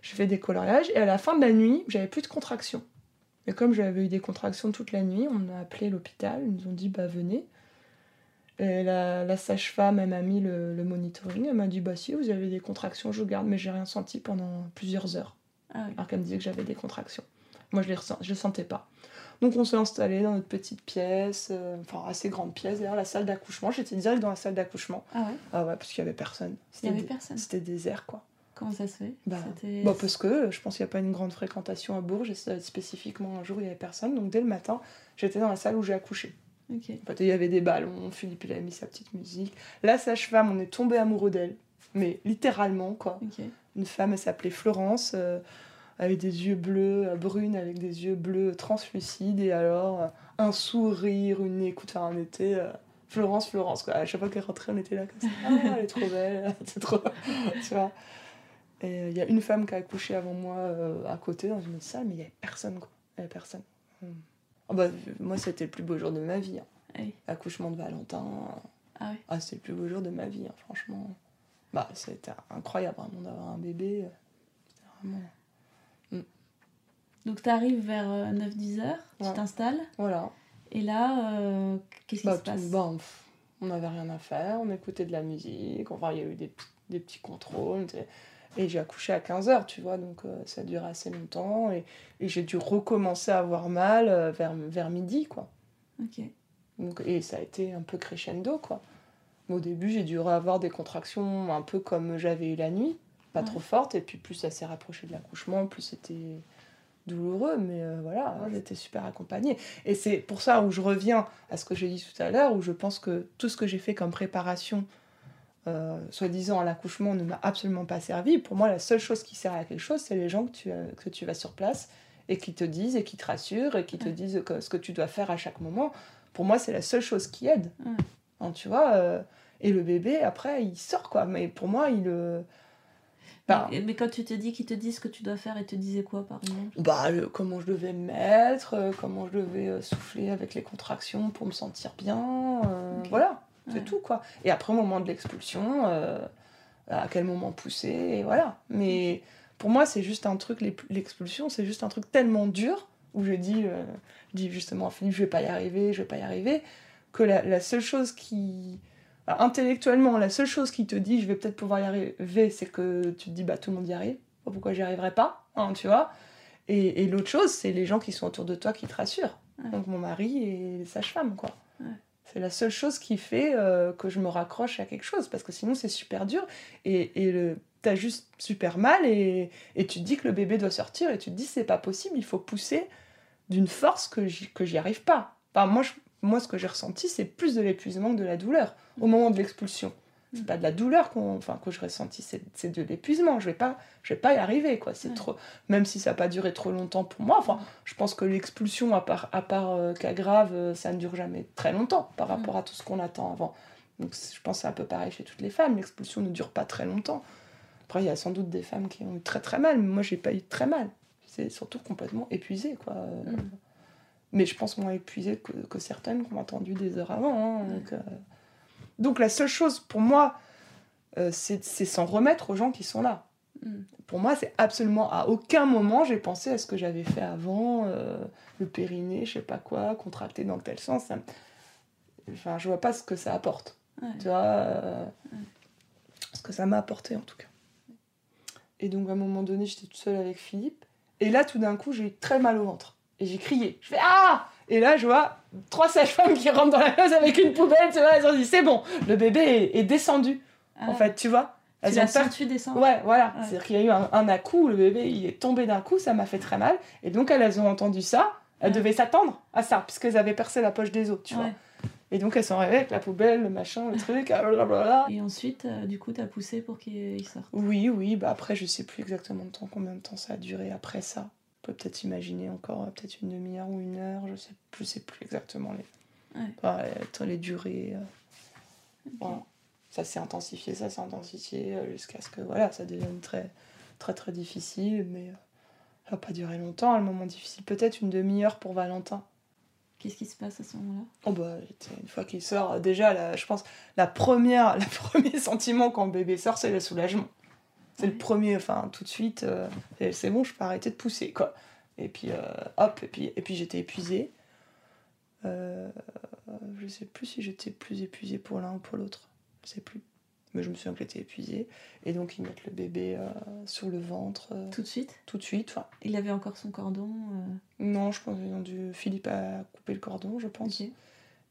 fait des coloriages. Et à la fin de la nuit, j'avais plus de contractions. Et comme j'avais eu des contractions toute la nuit, on a appelé l'hôpital. Ils nous ont dit, bah venez. Et la, sage-femme, elle m'a mis le, monitoring. Elle m'a dit Bah, si vous avez des contractions, je garde, mais j'ai rien senti pendant plusieurs heures. Ah Alors qu'elle me disait que j'avais des contractions. Moi, je ne je les sentais pas. Donc, on s'est installé dans notre petite pièce, euh, enfin, assez grande pièce, d'ailleurs, la salle d'accouchement. J'étais direct dans la salle d'accouchement. Ah ouais Ah ouais, parce qu'il n'y avait personne. Il n'y avait personne C'était désert, quoi. Comment ça se fait? Bah, bah, parce que je pense qu'il n'y a pas une grande fréquentation à Bourges, et spécifiquement un jour, il n'y avait personne. Donc, dès le matin, j'étais dans la salle où j'ai accouché. En fait, il y avait des ballons, Philippe il avait mis sa petite musique. La sage-femme, on est tombé amoureux d'elle, mais littéralement quoi. Une femme, elle s'appelait Florence, euh, avec des yeux bleus, euh, brune, avec des yeux bleus translucides, et alors euh, un sourire, une écoute, enfin, on était. Florence, Florence, quoi. À chaque fois qu'elle rentrait, on était là comme ça. Ah, elle est trop belle, (laughs) c'est trop. (laughs) tu vois. Et il y a une femme qui a accouché avant moi à côté dans une autre salle, mais il n'y avait personne, quoi. Il n'y avait personne. Hmm. Oh bah, moi, c'était le plus beau jour de ma vie. Hein. Accouchement de Valentin. Ah, oui. ah c'est le plus beau jour de ma vie, hein, franchement. Bah, c'était incroyable vraiment d'avoir un bébé. Vraiment... Mm. Donc, tu arrives vers 9-10 euh, heures, tu t'installes. Voilà. Et là, euh, qu'est-ce qui bah, se passe bah, On n'avait rien à faire, on écoutait de la musique, enfin, il y a eu des, des petits contrôles. Et j'ai accouché à 15h, tu vois, donc euh, ça dure assez longtemps. Et, et j'ai dû recommencer à avoir mal euh, vers, vers midi, quoi. Ok. Donc, et ça a été un peu crescendo, quoi. Au début, j'ai dû avoir des contractions un peu comme j'avais eu la nuit, pas trop fortes. Et puis plus ça s'est rapproché de l'accouchement, plus c'était douloureux. Mais euh, voilà, j'étais super accompagnée. Et c'est pour ça où je reviens à ce que j'ai dit tout à l'heure, où je pense que tout ce que j'ai fait comme préparation euh, soi-disant à l'accouchement ne m'a absolument pas servi. Pour moi, la seule chose qui sert à quelque chose, c'est les gens que tu, euh, que tu vas sur place et qui te disent et qui te rassurent et qui te disent ce que tu dois faire à chaque moment. Pour moi, c'est la seule chose qui aide. Hein, tu vois euh, Et le bébé, après, il sort, quoi. Mais pour moi, il... Bah, mais, quand tu te dis qu'ils te disent ce que tu dois faire, ils te disaient quoi, par exemple? Bah, Comment je devais me mettre, comment je devais souffler avec les contractions pour me sentir bien. Voilà. C'est tout, quoi. Et après, au moment de l'expulsion, euh, à quel moment pousser, et voilà. Mais pour moi, c'est juste un truc, l'expulsion, c'est juste un truc tellement dur, où je dis, euh, je dis justement à Philippe, je vais pas y arriver, je vais pas y arriver, que la, seule chose qui. intellectuellement, la seule chose qui te dit, je vais peut-être pouvoir y arriver, c'est que tu te dis, bah tout le monde y arrive, pourquoi j'y arriverai pas, hein, tu vois. Et, et l'autre chose, c'est les gens qui sont autour de toi qui te rassurent. Donc mon mari et les sages-femmes, quoi. C'est la seule chose qui fait euh, que je me raccroche à quelque chose, parce que sinon c'est super dur. Et, et le, t'as juste super mal et, et, tu te dis que le bébé doit sortir et tu te dis c'est pas possible, il faut pousser d'une force que j'y arrive pas. Enfin, moi, moi, ce que j'ai ressenti, c'est plus de l'épuisement que de la douleur au moment de l'expulsion c'est pas de la douleur qu'on enfin que je ressentis c'est de l'épuisement. Je vais pas je vais pas y arriver quoi. C'est trop même si ça n'a pas duré trop longtemps pour moi enfin je pense que l'expulsion à part à part euh, cas grave euh, ça ne dure jamais très longtemps par rapport à tout ce qu'on attend avant. Donc je pense que c'est un peu pareil chez toutes les femmes. L'expulsion ne dure pas très longtemps. Après il y a sans doute des femmes qui ont eu très très mal mais moi j'ai pas eu très mal. C'est surtout complètement épuisé quoi. Mm. mais je pense moins épuisé que, que certaines qui ont attendu des heures avant hein, donc, euh, donc la seule chose pour moi euh, c'est s'en remettre aux gens qui sont là. Mm. Pour moi, c'est absolument à aucun moment j'ai pensé à ce que j'avais fait avant, euh, le périnée, je sais pas quoi, contracté dans tel sens. Ça Enfin, je vois pas ce que ça apporte. Ouais. Tu vois euh, Ce que ça m'a apporté en tout cas. Et donc à un moment donné, j'étais toute seule avec Philippe. Et là, tout d'un coup, j'ai eu très mal au ventre. Et j'ai crié. Je fais Ah Et là, je vois trois sages-femmes qui rentrent dans la maison avec une poubelle. Tu vois, elles ont dit C'est bon, le bébé est, est descendu. Ah, En fait, tu vois tu Elles l'as ont peur. senti descendre Ouais, voilà. Ouais. C'est-à-dire qu'il y a eu un, un à-coup, le bébé il est tombé d'un coup, ça m'a fait très mal. Et donc elles, elles ont entendu ça, elles Ouais. devaient s'attendre à ça, puisqu'elles avaient percé la poche des autres, tu vois. Et donc elles sont arrivées avec la poubelle, le machin, le truc, ah, blablabla. Et ensuite, euh, du coup, t'as poussé pour qu'il sorte. Oui, oui, bah après je sais plus exactement de temps, combien de temps ça a duré après ça. On peut peut-être imaginer encore euh, peut-être une demi-heure ou une heure, je sais, je sais plus exactement les, Ouais. enfin, les, les durées. euh. Voilà. Ça s'est intensifié, ça s'est intensifié euh, jusqu'à ce que voilà, ça devienne très très très difficile, mais euh, ça va pas durer longtemps, le moment difficile. Peut-être une demi-heure pour Valentin. Qu'est-ce qui se passe à ce moment-là? Oh bah, une fois qu'il sort, euh, déjà, la- je pense, la première, (laughs) le premier sentiment quand le bébé sort, c'est le soulagement. C'est le premier, enfin, tout de suite, euh, et c'est bon, je peux arrêter de pousser, quoi. Et puis, euh, hop, et puis, et puis j'étais épuisée. Euh, je sais plus si j'étais plus épuisée pour l'un ou pour l'autre. Je sais plus. Mais je me souviens que j'étais épuisée. Et donc, ils mettent le bébé euh, sur le ventre euh, Tout de suite? tout de suite. Enfin, Il avait encore son cordon. non, je pense qu'ils ont dû. Philippe a coupé le cordon, je pense. Et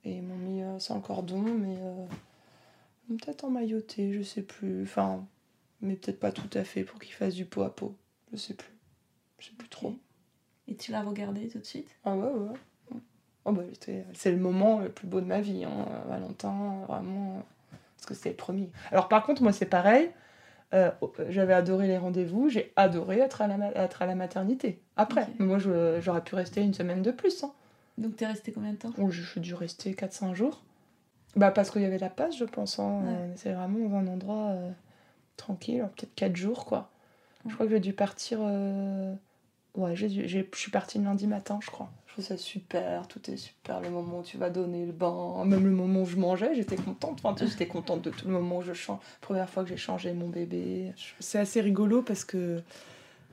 ils m'ont mis sans le cordon, mais peut-être emmailloté, je sais plus. Enfin, mais peut-être pas tout à fait pour qu'il fasse du pot à pot. Je sais plus. Je sais plus trop. Et tu l'as regardé tout de suite? Ah ouais, ouais. Oh bah, c'est le moment le plus beau de ma vie, hein, Valentin, vraiment. Parce que c'était le premier. Alors par contre, moi c'est pareil. euh, J'avais adoré les rendez-vous, j'ai adoré être à la, être à la maternité. Après, Ok. Mais moi j'aurais pu rester une semaine de plus. Hein. Donc t'es resté combien de temps? Oh, j'ai dû rester 4-5 jours. Bah, parce qu'il y avait la passe, je pense. Hein. Ouais. Était vraiment un endroit euh, tranquille, peut-être 4 jours, quoi. Je crois que j'ai dû partir. euh, Ouais, j'ai dû- j'ai- je suis partie le lundi matin, je crois. Je trouve ça super, tout est super. Le moment où tu vas donner le bain, même le moment où je mangeais, j'étais contente. Enfin, j'étais contente de tout le moment où je change. Première fois que j'ai changé mon bébé. C'est assez rigolo parce que,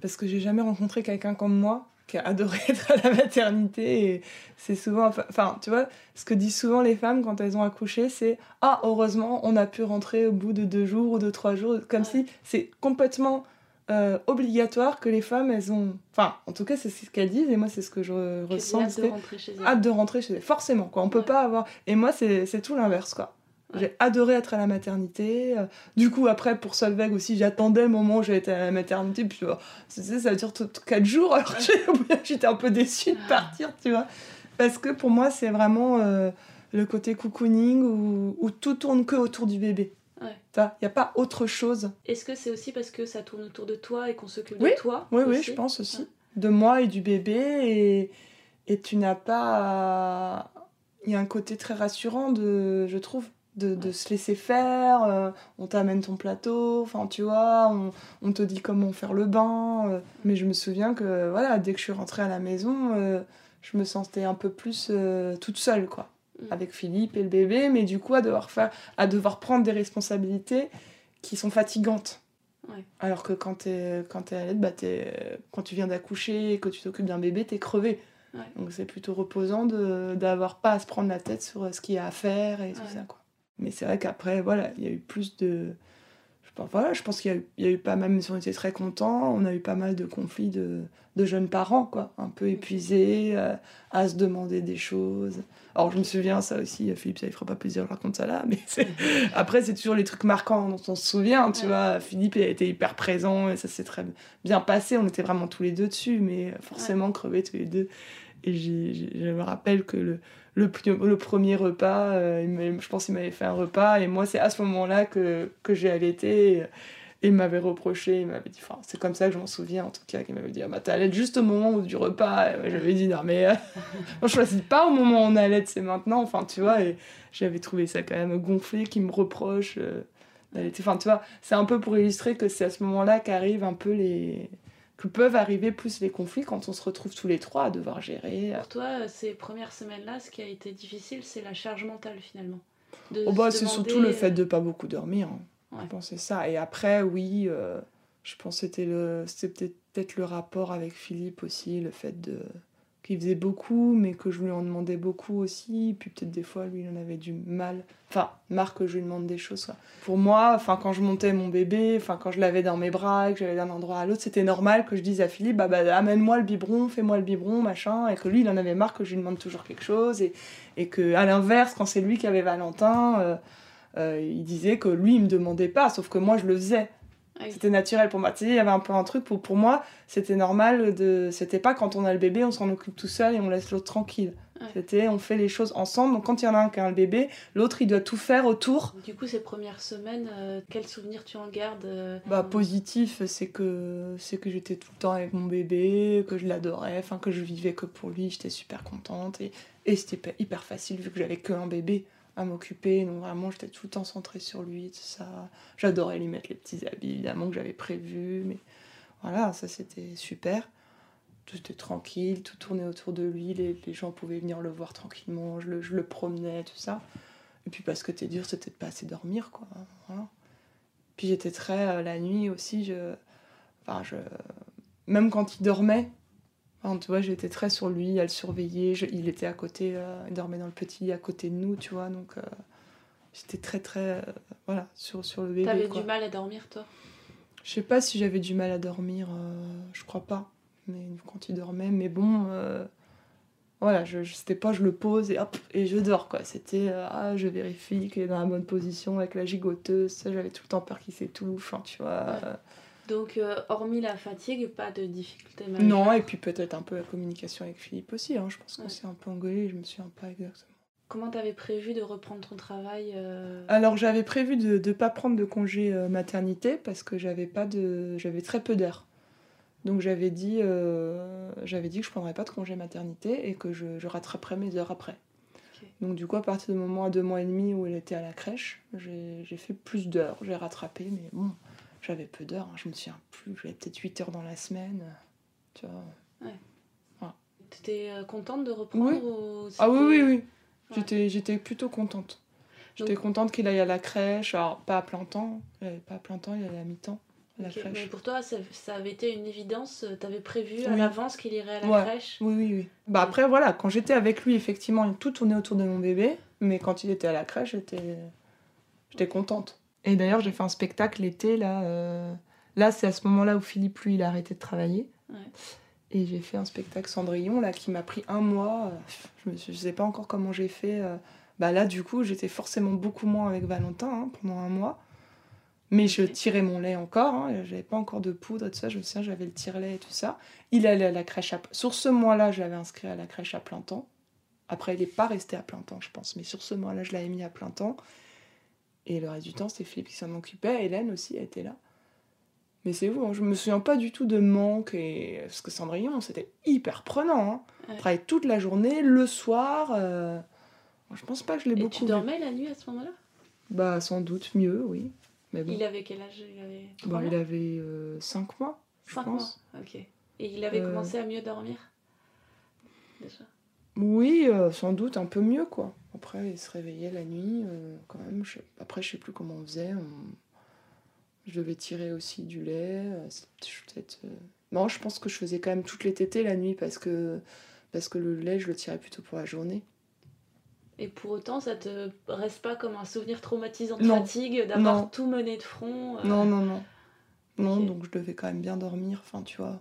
parce que j'ai jamais rencontré quelqu'un comme moi qui a adoré être à la maternité. Et c'est souvent. Enfin, tu vois, ce que disent souvent les femmes quand elles ont accouché, c'est Ah, heureusement, on a pu rentrer au bout de deux jours ou de trois jours. Comme si c'est complètement euh, obligatoire que les femmes, elles ont. Enfin, en tout cas, c'est ce qu'elles disent et moi, c'est ce que je ressens. Hâte de c'est rentrer chez elle. hâte de rentrer chez elles. Forcément, quoi. On peut pas avoir. Et moi, c'est c'est tout l'inverse, quoi. J'ai adoré être à la maternité. Euh, Du coup, après, pour Solveig aussi, j'attendais le moment où j'étais à la maternité. Puis, tu sais, ça dure 4 jours. Alors, j'étais un peu déçue de Ah. partir, tu vois. Parce que pour moi, c'est vraiment euh, le côté cocooning où, où tout tourne que autour du bébé. Ouais. Il n'y a pas autre chose. Est-ce que c'est aussi parce que ça tourne autour de toi et qu'on s'occupe Oui. de toi Oui, oui, aussi je pense aussi. Ouais. De moi et du bébé. Et, et tu n'as pas. Il y a un côté très rassurant, de, je trouve, de, se laisser faire. euh, on t'amène ton plateau, enfin, tu vois, on, on te dit comment faire le bain. euh, mais je me souviens que, voilà, dès que je suis rentrée à la maison, euh, je me sentais un peu plus toute seule, quoi. Mm. Avec Philippe et le bébé, mais du coup, à devoir, faire, à devoir prendre des responsabilités qui sont fatigantes. Ouais. Alors que quand t'es quand t'es à l'aide, bah quand tu viens d'accoucher et que tu t'occupes d'un bébé, t'es crevé. Ouais. Donc c'est plutôt reposant de d'avoir pas à se prendre la tête sur ce qu'il y a à faire et tout ça quoi. Mais c'est vrai qu'après voilà, il y a eu plus de je pense, voilà, je pense qu'il y, a eu- il y a eu pas mal, mais on était très contents, on a eu pas mal de conflits de, de jeunes parents, quoi, un peu épuisés, euh, à se demander des choses. Alors je me souviens, ça aussi, Philippe, ça ne fera pas plaisir, je raconte ça là, mais (laughs) après, c'est toujours les trucs marquants dont on se souvient, tu Ouais. vois. Philippe il a été hyper présent et ça s'est très bien passé. On était vraiment tous les deux dessus, mais forcément crevés tous les deux. Et je me rappelle que le, le, premier repas, euh, je pense qu'il m'avait fait un repas et moi, c'est à ce moment-là que, que j'ai allaité. Et, et il m'avait reproché, il m'avait dit, enfin, c'est comme ça que je m'en souviens en tout cas, qu'il m'avait dit, ah bah t'as allait juste au moment où- du repas. J'avais dit, non mais, euh, moi, (laughs) je choisis pas au moment où on allait, c'est maintenant, enfin, tu vois. Et j'avais trouvé ça quand même gonflé, qu'il me reproche euh, d'allaiter. Enfin, tu vois, c'est un peu pour illustrer que c'est à ce moment-là qu'arrivent un peu les. Que peuvent arriver plus les conflits quand on se retrouve tous les trois à devoir gérer. Pour toi, euh, ces premières semaines-là, ce qui a été difficile, c'est la charge mentale finalement. De Oh bah, c'est demander, surtout le euh, fait de pas beaucoup dormir. hein. Je pensais ça. Et après, oui, euh, je pense que c'était le, c'était peut-être le rapport avec Philippe aussi, le fait de qu'il faisait beaucoup, mais que je lui en demandais beaucoup aussi. Puis peut-être des fois, lui, il en avait du mal. Enfin, marre que je lui demande des choses. Pour moi, enfin, quand je montais mon bébé, enfin, quand je l'avais dans mes bras, et que j'allais d'un endroit à l'autre, c'était normal que je dise à Philippe, bah, bah amène-moi le biberon, fais-moi le biberon, machin. Et que lui, il en avait marre que je lui demande toujours quelque chose. Et, et que, à l'inverse, quand c'est lui qui avait Valentin, euh, euh, il disait que lui, il me demandait pas, sauf que moi, je le faisais. C'était naturel pour moi. Tu sais, il y avait un peu un truc pour, pour moi, c'était normal de. C'était pas quand on a le bébé, on s'en occupe tout seul et on laisse l'autre tranquille. C'était on fait les choses ensemble. Donc quand il y en a un qui a le bébé, l'autre il doit tout faire autour. Du coup, ces premières semaines, euh, quel souvenir tu en gardes euh, Bah positif, c'est que c'est que j'étais tout le temps avec mon bébé, que je l'adorais, enfin que je vivais que pour lui, j'étais super contente et, et c'était hyper facile vu que j'avais que un bébé m'occuper. Donc vraiment, j'étais tout le temps centrée sur lui, tout ça. J'adorais lui mettre les petits habits, évidemment, que j'avais prévus. Mais voilà, ça c'était super. Tout était tranquille, tout tournait autour de lui. Les, gens pouvaient venir le voir tranquillement. Je le, promenais, tout ça. Et puis parce que t'es dur, c'était de pas assez dormir, quoi. Puis j'étais très... Euh, la nuit aussi, je... Enfin, je... Même quand il dormait, Enfin, tu vois, j'étais très sur lui, à le surveiller. Je, il était à côté, euh, il dormait dans le petit à côté de nous, tu vois. Donc, euh, j'étais très, très. Euh, voilà, sur, sur le bébé. T'avais du mal à dormir, toi? Je sais pas si j'avais du mal à dormir, je crois pas. Mais quand il dormait, mais bon. voilà, je, je c'était pas je le pose et hop, et je dors, quoi. C'était, ah, je vérifie qu'il est dans la bonne position avec la gigoteuse. J'avais tout le temps peur qu'il s'étouffe, hein, tu vois. Ouais. Donc, euh, hormis la fatigue, pas de difficulté majeure Non, et puis peut-être un peu la communication avec Philippe aussi. Hein. Je pense qu'on s'est un peu engueulé, je me souviens pas exactement. Comment t'avais prévu de reprendre ton travail euh... Alors, j'avais prévu de ne pas prendre de congé euh, maternité parce que j'avais pas de j'avais très peu d'heures. Donc, j'avais dit, euh, j'avais dit que je prendrais pas de congé maternité et que je, je rattraperais mes heures après. Okay. Donc, du coup, à partir du moment à deux mois et demi où elle était à la crèche, j'ai fait plus d'heures. J'ai rattrapé, mais bon j'avais peu d'heures, hein, je me souviens plus, j'avais peut-être 8 heures dans la semaine. Tu vois. Ouais. Voilà. Tu étais euh, contente de reprendre oui. Ou ah oui, oui, oui. Ouais. J'étais plutôt contente. J'étais Donc... contente qu'il aille à la crèche, alors pas à plein temps, pas à plein temps, il allait à mi-temps. Okay. Mais pour toi, ça, ça, avait été une évidence Tu avais prévu oui. à l'avance qu'il irait à la ouais. crèche Oui, oui, oui. Bah après, voilà, quand j'étais avec lui, effectivement, tout tournait autour de mon bébé. Mais quand il était à la crèche, j'étais contente. Et d'ailleurs, j'ai fait un spectacle l'été, là. Euh... Là, c'est à ce moment-là où Philippe, lui, il a arrêté de travailler. Ouais. Et j'ai fait un spectacle Cendrillon, là, qui m'a pris un mois. Je ne sais pas encore comment j'ai fait. Bah là, du coup, j'étais forcément beaucoup moins avec Valentin hein, pendant un mois. Mais je tirais mon lait encore. Hein, j'avais pas encore de poudre et tout ça. Je me souviens, j'avais le tire-lait et tout ça. Il allait à la crèche à... Sur ce mois-là, je l'avais inscrit à la crèche à plein temps. Après, il n'est pas resté à plein temps, je pense. Mais sur ce mois-là, je l'avais mis à plein temps. Et le reste du temps, c'était Philippe qui s'en occupait. Hélène aussi été là. Mais c'est vous, hein, je me souviens pas du tout de manque. Et... Parce que Cendrillon, c'était hyper prenant. Hein. Ouais. Travailler toute la journée, le soir. Euh... Je pense pas que je l'ai Et beaucoup tu dormais vu. la nuit à ce moment-là? Bah, sans doute mieux, oui. Mais bon. Il avait quel âge? Il avait, bah, il avait 5 euh, mois, je 5 pense. mois, ok. Et il avait euh... commencé à mieux dormir? Déjà Oui, euh, sans doute un peu mieux, quoi. Après, il se réveillait la nuit, euh, quand même. Je... Après, je sais plus comment on faisait. On... Je devais tirer aussi du lait. euh, Peut-être. Non, je pense que je faisais quand même toutes les tétées la nuit parce que, parce que le lait, je le tirais plutôt pour la journée. Et pour autant, ça te reste pas comme un souvenir traumatisant de non. fatigue d'avoir tout mené de front euh... Non, non, non. Non, okay. donc je devais quand même bien dormir, enfin, tu vois.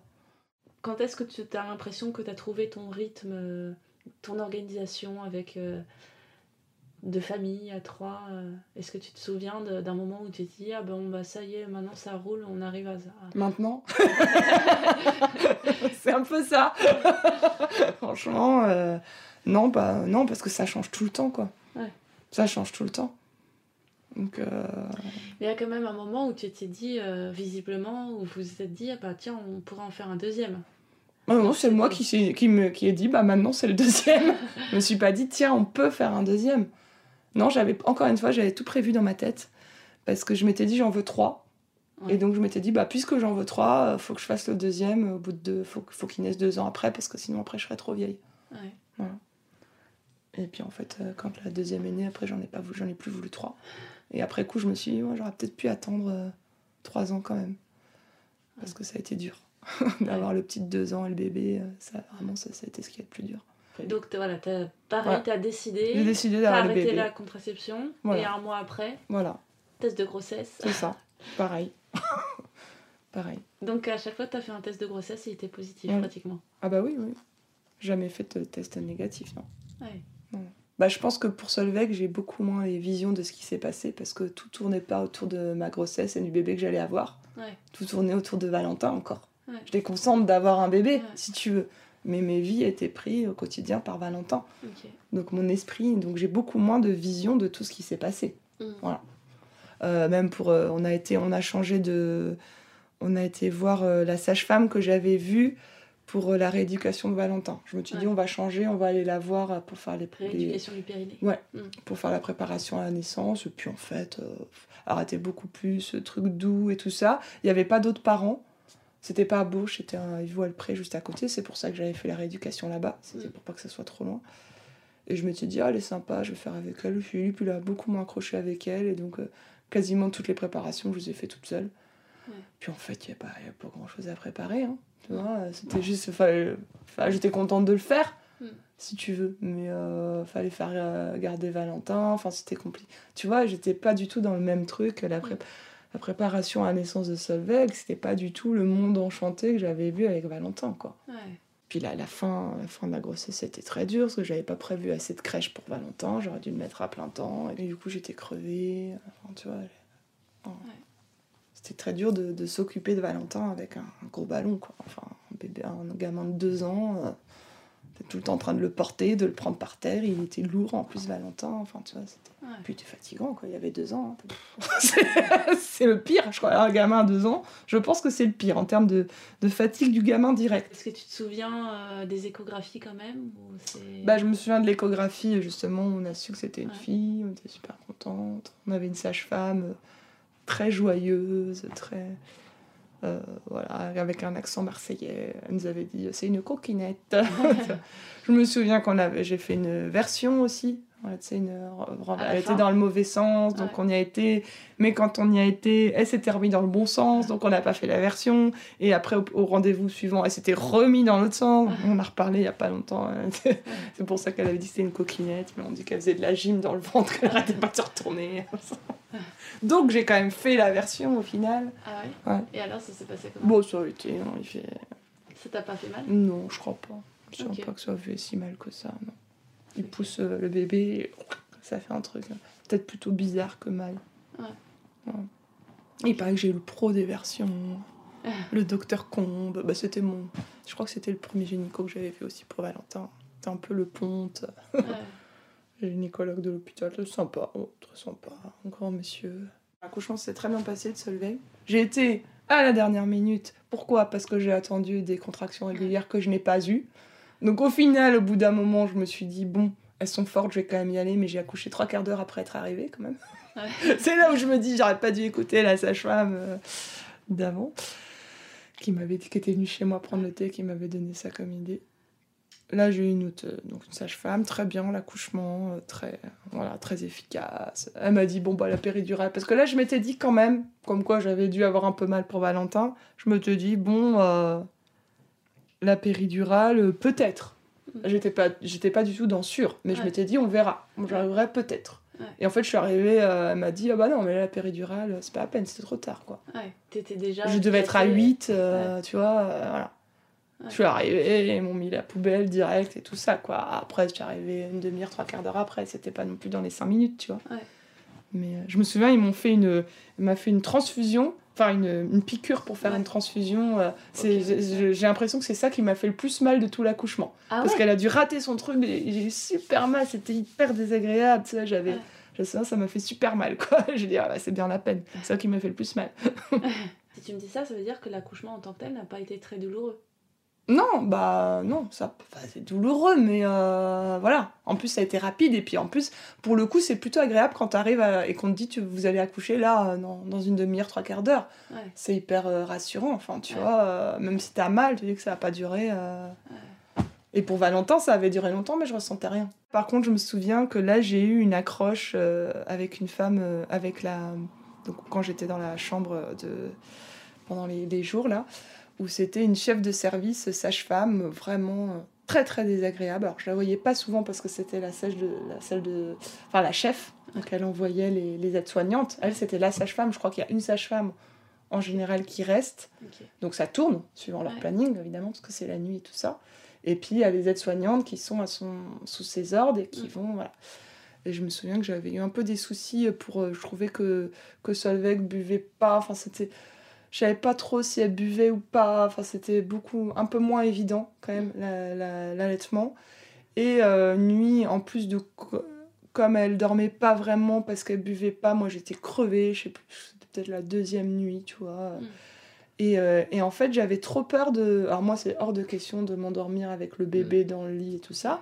Quand est-ce que tu as l'impression que tu as trouvé ton rythme, ton organisation avec euh, de famille à trois euh, Est-ce que tu te souviens d'un moment où tu t'es dit ah ben bah ça y est maintenant ça roule on arrive à ça? Maintenant? (laughs) C'est un peu ça. (laughs) Franchement euh, non bah non parce que ça change tout le temps quoi. Ouais. ça change tout le temps. Donc euh... il y a quand même un moment où tu t'es dit euh, visiblement où vous vous êtes dit ah bah tiens on pourrait en faire un deuxième. Oh non, c'est moi qui, qui, me, qui ai dit, bah maintenant c'est le deuxième. (laughs) je me suis pas dit, tiens, on peut faire un deuxième. Non, j'avais encore une fois, j'avais tout prévu dans ma tête. Parce que je m'étais dit, j'en veux trois. Ouais. Et donc je m'étais dit, bah puisque j'en veux trois, faut que je fasse le deuxième au bout de deux. Faut, faut qu'il naisse deux ans après, parce que sinon après je serais trop vieille. Ouais. Voilà. Et puis en fait, quand la deuxième est née, après j'en ai, pas, j'en ai plus voulu trois. Et après coup, je me suis dit, ouais, j'aurais peut-être pu attendre euh, trois ans quand même. Parce que ça a été dur. (laughs) D'avoir le petit de deux ans et le bébé, euh, ça, vraiment, ça, ça a été ce qui est le plus dur. Donc voilà, t'as, pareil, Ouais. t'as décidé, J'ai décidé t'as d'avoir le arrêté bébé. la contraception, Voilà. et un mois après, Voilà, test de grossesse. c'est ça. Pareil. (laughs) Pareil. Donc à chaque fois t'as fait un test de grossesse, il était positif Ouais. pratiquement. Ah bah oui, oui. Jamais fait de test négatif, non. Ouais. Bah, je pense que pour Solveig, j'ai beaucoup moins les visions de ce qui s'est passé parce que tout tournait pas autour de ma grossesse et du bébé que j'allais avoir. Ouais. Tout tournait autour de Valentin encore. Ouais. J'étais contente d'avoir un bébé, Ouais. si tu veux. Mais mes vies étaient prises au quotidien par Valentin. Donc mon esprit, donc j'ai beaucoup moins de vision de tout ce qui s'est passé. Mm. Euh, même pour, euh, on a été, on a changé de, on a été voir euh, la sage-femme que j'avais vue pour la rééducation de Valentin. Je me suis dit, Ouais. on va changer, on va aller la voir pour faire les, les- Rééducation du périnée. pour faire la préparation à la naissance. Et puis en fait, euh, arrêter beaucoup plus, ce truc doux et tout ça. Il n'y avait pas d'autres parents. C'était pas à Beauche, c'était un le pré juste à côté. C'est pour ça que j'avais fait la rééducation là-bas. C'était Mm. pour pas que ça soit trop loin. Et je m'étais dit, ah, elle est sympa, je vais faire avec elle. Philippe, il a beaucoup moins accroché avec elle. Et donc, euh, quasiment toutes les préparations, je les ai fait toute seule. Ouais. Puis en fait, il n'y a, pas- y a pas grand-chose à préparer. hein. Tu vois, c'était juste. fallait- fallait- J'étais contente de le faire, Mm. si tu veux. Mais euh, fallait faire euh, garder Valentin. Enfin, c'était compliqué. Tu vois, j'étais pas du tout dans le même truc. La, pré- la préparation à la naissance de Solveig, c'était pas du tout le monde enchanté que j'avais vu avec Valentin, quoi. Ouais. Puis là, la fin, la fin de la grossesse, c'était très dur parce que j'avais pas prévu assez de crèche pour Valentin. J'aurais dû le mettre à plein temps. Et du coup, j'étais crevée. Enfin, tu vois. C'était très dur de, de s'occuper de Valentin avec un, un gros ballon, quoi. Enfin, un bébé, un gamin de deux ans. euh, tout le temps en train de le porter, de le prendre par terre. Il était lourd en plus, Valentin. Enfin, tu vois, c'était. Ouais. Puis t'es fatigant, quoi. Il y avait deux ans. hein. (laughs) C'est- le pire, je crois. Un gamin à deux ans, je pense que c'est le pire en termes de, de fatigue du gamin direct. Est-ce que tu te souviens euh, des échographies quand même ou. Bah, je me souviens de l'échographie, justement, on a su que c'était une Ouais. fille, on était super contente. On avait une sage-femme euh, très joyeuse, très. Euh, voilà, avec un accent marseillais. Elle nous avait dit c'est une coquinette. (laughs) je me souviens qu'on avait, j'ai fait une version aussi. Voilà, une, la elle était dans le mauvais sens, donc Ouais. on y a été. Mais quand on y a été, elle s'était remise dans le bon sens, donc on n'a pas fait la version. Et après, au, au rendez-vous suivant, elle s'était remise dans l'autre sens. On a reparlé il n'y a pas longtemps. (laughs) C'est pour ça qu'elle avait dit que c'était une coquinette, mais on dit qu'elle faisait de la gym dans le ventre, qu'elle arrêtait pas de se retourner. Donc j'ai quand même fait la version au final. Ah ouais, Ouais. Et alors ça s'est passé comment? Bon, ça a été, non, il fait... Ça t'a pas fait mal? Non, je crois pas. Je crois Ok. pas que ça fait si mal que ça, non. Il pousse euh, le bébé, et ça fait un truc euh, peut-être plutôt bizarre que mal. Ouais. Ouais. Il paraît que j'ai eu le pro des versions. Le docteur Combe, bah, c'était mon... Je crois que c'était le premier gynéco que j'avais fait aussi pour Valentin. C'était un peu le ponte. Ouais. (laughs) Gynécologue de l'hôpital, sympa, oh, très sympa, un grand monsieur. L'accouchement s'est très bien passé de Solveig. J'ai été à la dernière minute. Pourquoi? Parce que j'ai attendu des contractions régulières que je n'ai pas eues. Donc au final, au bout d'un moment, je me suis dit, bon, elles sont fortes, je vais quand même y aller, mais j'ai accouché trois quarts d'heure après être arrivée quand même. Ouais. (laughs) C'est là où je me dis, j'aurais pas dû écouter la sage-femme euh, d'avant, qui m'avait dit, qui était venue chez moi prendre le thé, qui m'avait donné ça comme idée. Là, j'ai eu une autre, euh, donc une sage-femme, très bien, l'accouchement, euh, très, voilà, très efficace. Elle m'a dit, bon, bah, la péridurale. Parce que là, je m'étais dit quand même, comme quoi j'avais dû avoir un peu mal pour Valentin, je me te dis, bon, euh, la péridurale, euh, peut-être. Mm. J'étais pas, j'étais pas du tout dans sûr, mais je m'étais dit, on verra. J'arriverai peut-être. Ouais. Et en fait, je suis arrivée, euh, elle m'a dit, ah bah non, mais la péridurale, c'est pas à peine, c'était trop tard, quoi. Ouais. T'étais déjà. je devais être à classée. 8, euh, tu vois, euh, voilà. Je suis arrivée, ils m'ont mis la poubelle direct et tout ça, quoi. Après, je suis arrivée une demi-heure, trois quarts d'heure après, c'était pas non plus dans les 5 minutes, tu vois. Ouais. Mais je me souviens, ils m'ont fait une, ils m'ont fait une transfusion, enfin une, une piqûre pour faire Ouais. une transfusion. euh, j'ai, j'ai l'impression que c'est ça qui m'a fait le plus mal de tout l'accouchement. Ah Parce ouais qu'elle a dû rater son truc, et j'ai eu super mal, c'était hyper désagréable, tu sais, j'avais... Ouais. Je sais, ça m'a fait super mal, quoi. (laughs) Je dis, ah bah, c'est bien la peine. C'est ça qui m'a fait le plus mal. (laughs) Si tu me dis ça, ça veut dire que l'accouchement en tant que tel n'a pas été très douloureux. Non, bah non, ça, enfin, c'est douloureux, mais euh, voilà. En plus, ça a été rapide, et puis en plus, pour le coup, c'est plutôt agréable quand tu arrives et qu'on te dit tu, vous allez accoucher là, euh, dans, dans une demi-heure, trois quarts d'heure. Ouais. C'est hyper euh, rassurant, enfin, tu Ouais. vois, euh, même si t'as mal, tu dis que ça va pas durer Et pour Valentin, ça avait duré longtemps, mais je ressentais rien. Par contre, je me souviens que là, j'ai eu une accroche avec une femme, avec la. Donc, quand j'étais dans la chambre de. pendant les, les jours, là, où c'était une chef de service, sage-femme, vraiment euh, très très désagréable. Alors, je la voyais pas souvent parce que c'était la, sage de, la salle de. Enfin, la chef. Donc, elle envoyait les, les aides-soignantes. Elle, c'était la sage-femme. Je crois qu'il y a une sage-femme en général qui reste. Donc ça tourne, suivant leur Ouais. planning, évidemment, parce que c'est la nuit et tout ça. Et puis il y a les aides-soignantes qui sont à son, sous ses ordres et qui Mm. vont. Voilà. Et je me souviens que j'avais eu un peu des soucis pour. euh, je trouvais que, que Solveig buvait pas. Enfin, c'était. Je savais pas trop si elle buvait ou pas. Enfin, c'était beaucoup. un peu moins évident, quand même, la- la- l'allaitement. Et euh, nuit, en plus de. co- Comme elle dormait pas vraiment parce qu'elle buvait pas, moi j'étais crevée. Je sais plus, c'était peut-être la deuxième nuit, tu vois. Mm. Et, euh, et en fait, j'avais trop peur de. Alors, moi, c'est hors de question de m'endormir avec le bébé dans le lit et tout ça.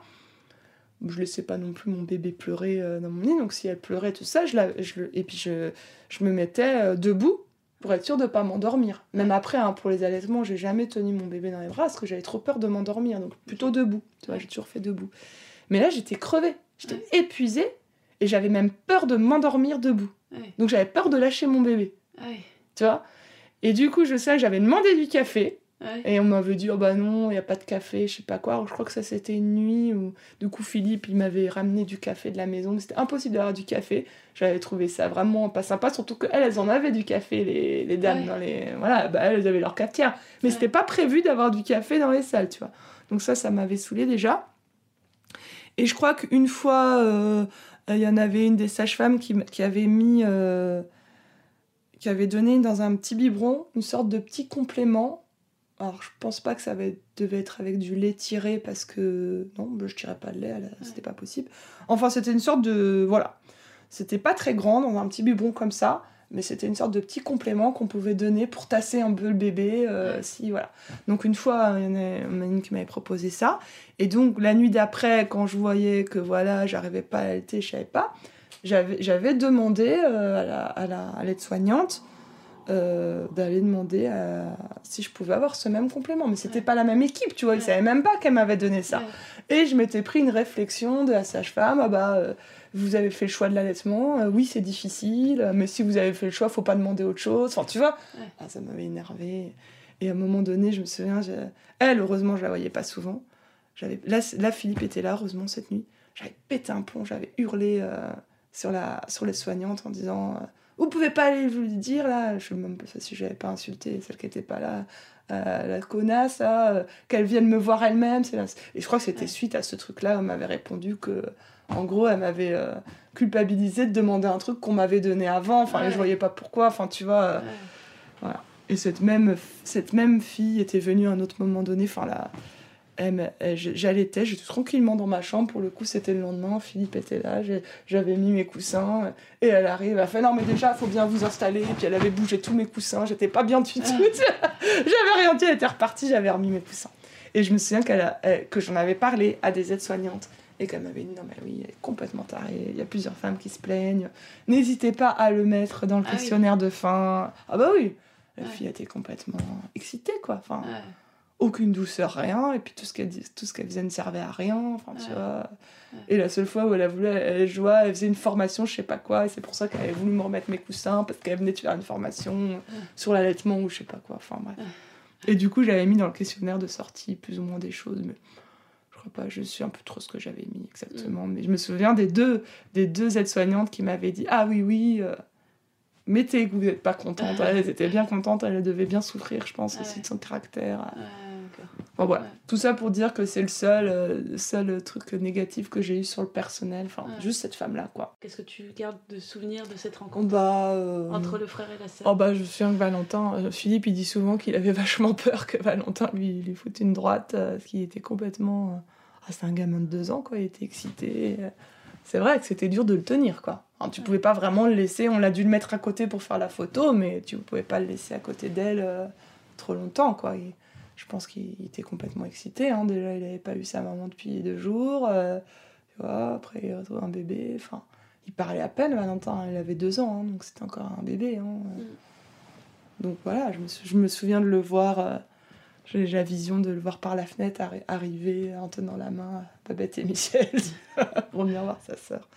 Je laissais pas non plus mon bébé pleurer euh, dans mon lit. Donc, si elle pleurait, tout ça, je la, je et puis je, je me mettais debout pour être sûre de pas m'endormir. Même après, hein, pour les allaitements, j'ai jamais tenu mon bébé dans les bras parce que j'avais trop peur de m'endormir. Donc, plutôt debout. Tu vois, j'ai toujours fait debout. Mais là, j'étais crevée. J'étais Ouais. épuisée. Et j'avais même peur de m'endormir debout. Ouais. Donc, j'avais peur de lâcher mon bébé. Ouais. Tu vois? Et du coup, je sais que j'avais demandé du café. Ouais. Et on m'avait dit, oh bah non, il n'y a pas de café, je sais pas quoi. Alors, je crois que ça, c'était une nuit où, du coup, Philippe, il m'avait ramené du café de la maison. mais C'était impossible d'avoir du café. J'avais trouvé ça vraiment pas sympa, surtout qu'elles, elles en avaient du café, les, les dames. Ouais. Dans les... Voilà, bah, elles avaient leur cafetière. Mais Ouais. c'était pas prévu d'avoir du café dans les salles, tu vois. Donc, ça, ça m'avait saoulé déjà. Et je crois qu'une fois, euh, il y en avait une des sages-femmes qui, qui avait mis. euh, qui avait donné dans un petit biberon une sorte de petit complément. Alors, je pense pas que ça avait- devait être avec du lait tiré parce que non, bah, je tirais pas de lait, elle- c'était pas possible. Enfin, c'était une sorte de voilà, c'était pas très grand dans un petit biberon comme ça, mais c'était une sorte de petit complément qu'on pouvait donner pour tasser un peu le bébé. euh, Ouais. Si voilà. Donc une fois, il y en a une qui m'avait proposé ça, et donc la nuit d'après, quand je voyais que voilà, j'arrivais pas à allaiter, je savais pas, j'avais demandé euh, à la- à la- à l'aide-soignante euh, d'aller demander à- si je pouvais avoir ce même complément. Mais c'était Ouais. pas la même équipe, tu vois. Ils Ouais. savaient même pas qu'elle m'avait donné ça. Ouais. Et je m'étais pris une réflexion de la sage-femme ah bah, euh, vous avez fait le choix de l'allaitement, euh, oui, c'est difficile, mais si vous avez fait le choix, faut pas demander autre chose. Enfin, tu vois. Ah, ça m'avait énervé. Et à un moment donné, je me souviens, elle, heureusement, je la voyais pas souvent. J'avais là, là, Philippe était là, heureusement, cette nuit. J'avais pété un plomb, j'avais hurlé sur, la, sur les soignantes en disant Vous pouvez pas aller vous le dire là Je sais même pas si j'avais pas insulté celle qui était pas là. euh, la connasse, euh, qu'elle vienne me voir elle-même. Et je crois que c'était Ouais. suite à ce truc-là, on m'avait répondu que, en gros, elle m'avait euh, culpabilisé de demander un truc qu'on m'avait donné avant. Enfin, Ouais. je voyais pas pourquoi. Enfin, tu vois. Ouais. et cette même, cette même fille était venue à un autre moment donné. Enfin, là, elle- je- j'allaitais, j'étais tranquillement dans ma chambre. Pour le coup, c'était le lendemain. Philippe était là, j'avais mis mes coussins. Et elle arrive, elle fait Non, mais déjà, il faut bien vous installer. Et puis elle avait bougé tous mes coussins. J'étais pas bien du tout. (laughs) j'avais rien dit, elle était repartie, j'avais remis mes coussins. Et je me souviens qu'elle a- elle- que j'en avais parlé à des aides-soignantes. Et qu'elle m'avait dit Non, mais oui, elle est complètement tarée. Il y a plusieurs femmes qui se plaignent. N'hésitez pas à le mettre dans le Ah oui. questionnaire de fin. Ah bah oui la Ouais. fille était complètement excitée, quoi. Enfin, Ouais. Aucune douceur, rien. Et puis tout ce qu'elle tout ce qu'elle faisait ne servait à rien. Enfin, tu vois. Ouais. Et la seule fois où elle a voulu, elle, elle faisait une formation, je sais pas quoi. Et c'est pour ça qu'elle avait voulu me remettre mes coussins, parce qu'elle venait de faire une formation sur l'allaitement ou je sais pas quoi. Enfin, bref. Et du coup, j'avais mis dans le questionnaire de sortie plus ou moins des choses, mais je crois pas, je sais un peu trop ce que j'avais mis exactement. Mm. Mais je me souviens des deux, des deux aides-soignantes qui m'avaient dit Ah oui, oui, euh, mettez que vous n'êtes pas contente. (laughs) Elles étaient bien contentes, elles devaient bien souffrir, je pense, aussi de son caractère. Bon, voilà. Ouais. Tout ça pour dire que c'est le seul, euh, seul truc négatif que j'ai eu sur le personnel. Enfin, Ouais. juste cette femme-là, quoi. Qu'est-ce que tu gardes de souvenirs de cette rencontre Bah. euh, entre le frère et la sœur? Oh bah je me souviens que Valentin, euh, Philippe il dit souvent qu'il avait (laughs) vachement peur que Valentin lui, lui foute une droite, parce qu'il était complètement... Ah c'est un gamin de deux ans quoi, il était excité. C'est vrai que c'était dur de le tenir quoi. Tu Ouais. pouvais pas vraiment le laisser, on l'a dû le mettre à côté pour faire la photo, mais tu pouvais pas le laisser à côté d'elle trop longtemps quoi. Je pense qu'il était complètement excité, hein. déjà il avait pas eu sa maman depuis deux jours, euh, tu vois, après il retrouve un bébé, enfin... Il parlait à peine, Valentin, il avait deux ans, hein, donc c'était encore un bébé. Hein. Mm. Donc voilà, je me, sou- je me souviens de le voir, euh, J'ai la vision de le voir par la fenêtre arriver en tenant la main à Babette et Michel (laughs) pour venir voir sa sœur.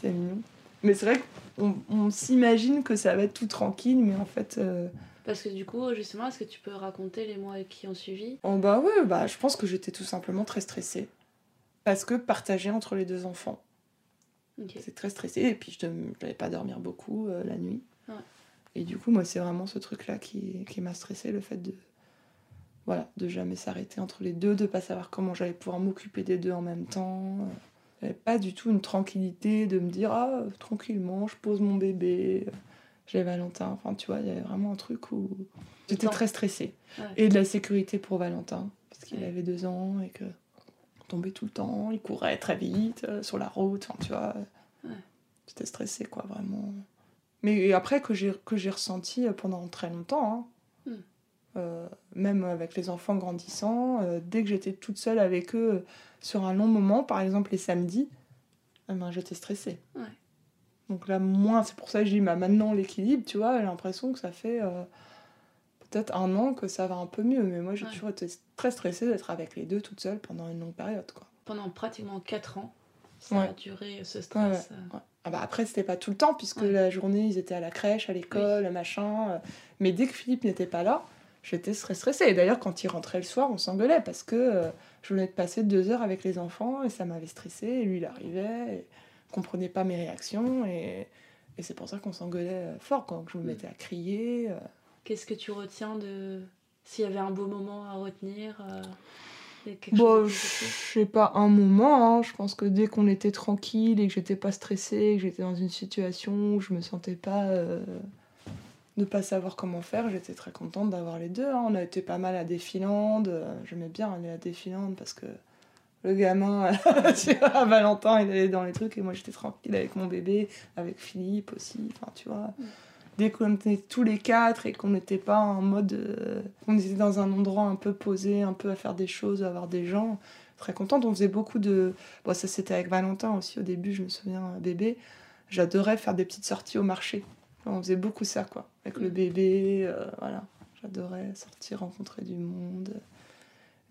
C'est mignon. Mais c'est vrai qu'on on, s'imagine que ça va être tout tranquille, mais en fait. Euh, Parce que du coup, justement, est-ce que tu peux raconter les mois qui ont suivi? Oh Bah ouais, bah, je pense que j'étais tout simplement très stressée. Parce que partagée entre les deux enfants. C'est très stressé. Et puis, je n'allais pas dormir beaucoup euh, la nuit. Et du coup, moi, c'est vraiment ce truc-là qui, qui m'a stressé, le fait de voilà, de jamais s'arrêter entre les deux, de pas savoir comment j'allais pouvoir m'occuper des deux en même temps. J'avais pas du tout une tranquillité de me dire ah tranquillement, je pose mon bébé, j'ai Valentin. Enfin, tu vois, il y avait vraiment un truc où j'étais très stressée. Et de la sécurité pour Valentin, parce qu'il avait deux ans et que tombait tout le temps, il courait très vite euh, sur la route, enfin, tu vois. J'étais stressée, quoi, vraiment. Mais après, que j'ai, que j'ai ressenti pendant très longtemps, hein. hmm. euh, même avec les enfants grandissant, euh, dès que j'étais toute seule avec eux sur un long moment, par exemple les samedis, eh ben, j'étais stressée. Donc là, moins, c'est pour ça que dis bah, maintenant l'équilibre, tu vois, j'ai l'impression que ça fait peut-être un an que ça va un peu mieux. Mais moi, j'ai toujours été très stressée d'être avec les deux toute seule pendant une longue période. Quoi. Pendant pratiquement 4 ans, ça a duré ce stress. Euh. Ah bah après, c'était pas tout le temps, puisque la journée, ils étaient à la crèche, à l'école, machin. Euh. Mais dès que Philippe n'était pas là, j'étais très stressée. Et d'ailleurs, quand il rentrait le soir, on s'engueulait parce que euh, je venais de passer deux heures avec les enfants et ça m'avait stressée. Et lui, il arrivait, et comprenait pas mes réactions. Et, et c'est pour ça qu'on s'engueulait fort quand je me mettais à crier. Qu'est-ce que tu retiens de. S'il y avait un beau moment à retenir euh, Bon, je sais pas un moment, hein. je pense que dès qu'on était tranquille et que j'étais pas stressée, que j'étais dans une situation où je me sentais pas euh, ne pas savoir comment faire, j'étais très contente d'avoir les deux. Hein. On a été pas mal à Défilande, euh, j'aimais bien aller à Défilande parce que le gamin, (laughs) à Valentin, il allait dans les trucs et moi j'étais tranquille avec mon bébé, avec Philippe aussi, enfin tu vois. Mm dès qu'on était tous les quatre et qu'on n'était pas en mode. Euh, on était dans un endroit un peu posé, un peu à faire des choses, à avoir des gens. Très contente. On faisait beaucoup de. Bon, ça c'était avec Valentin aussi au début, je me souviens, bébé. J'adorais faire des petites sorties au marché. On faisait beaucoup ça, quoi. Avec le bébé, euh, voilà. J'adorais sortir, rencontrer du monde.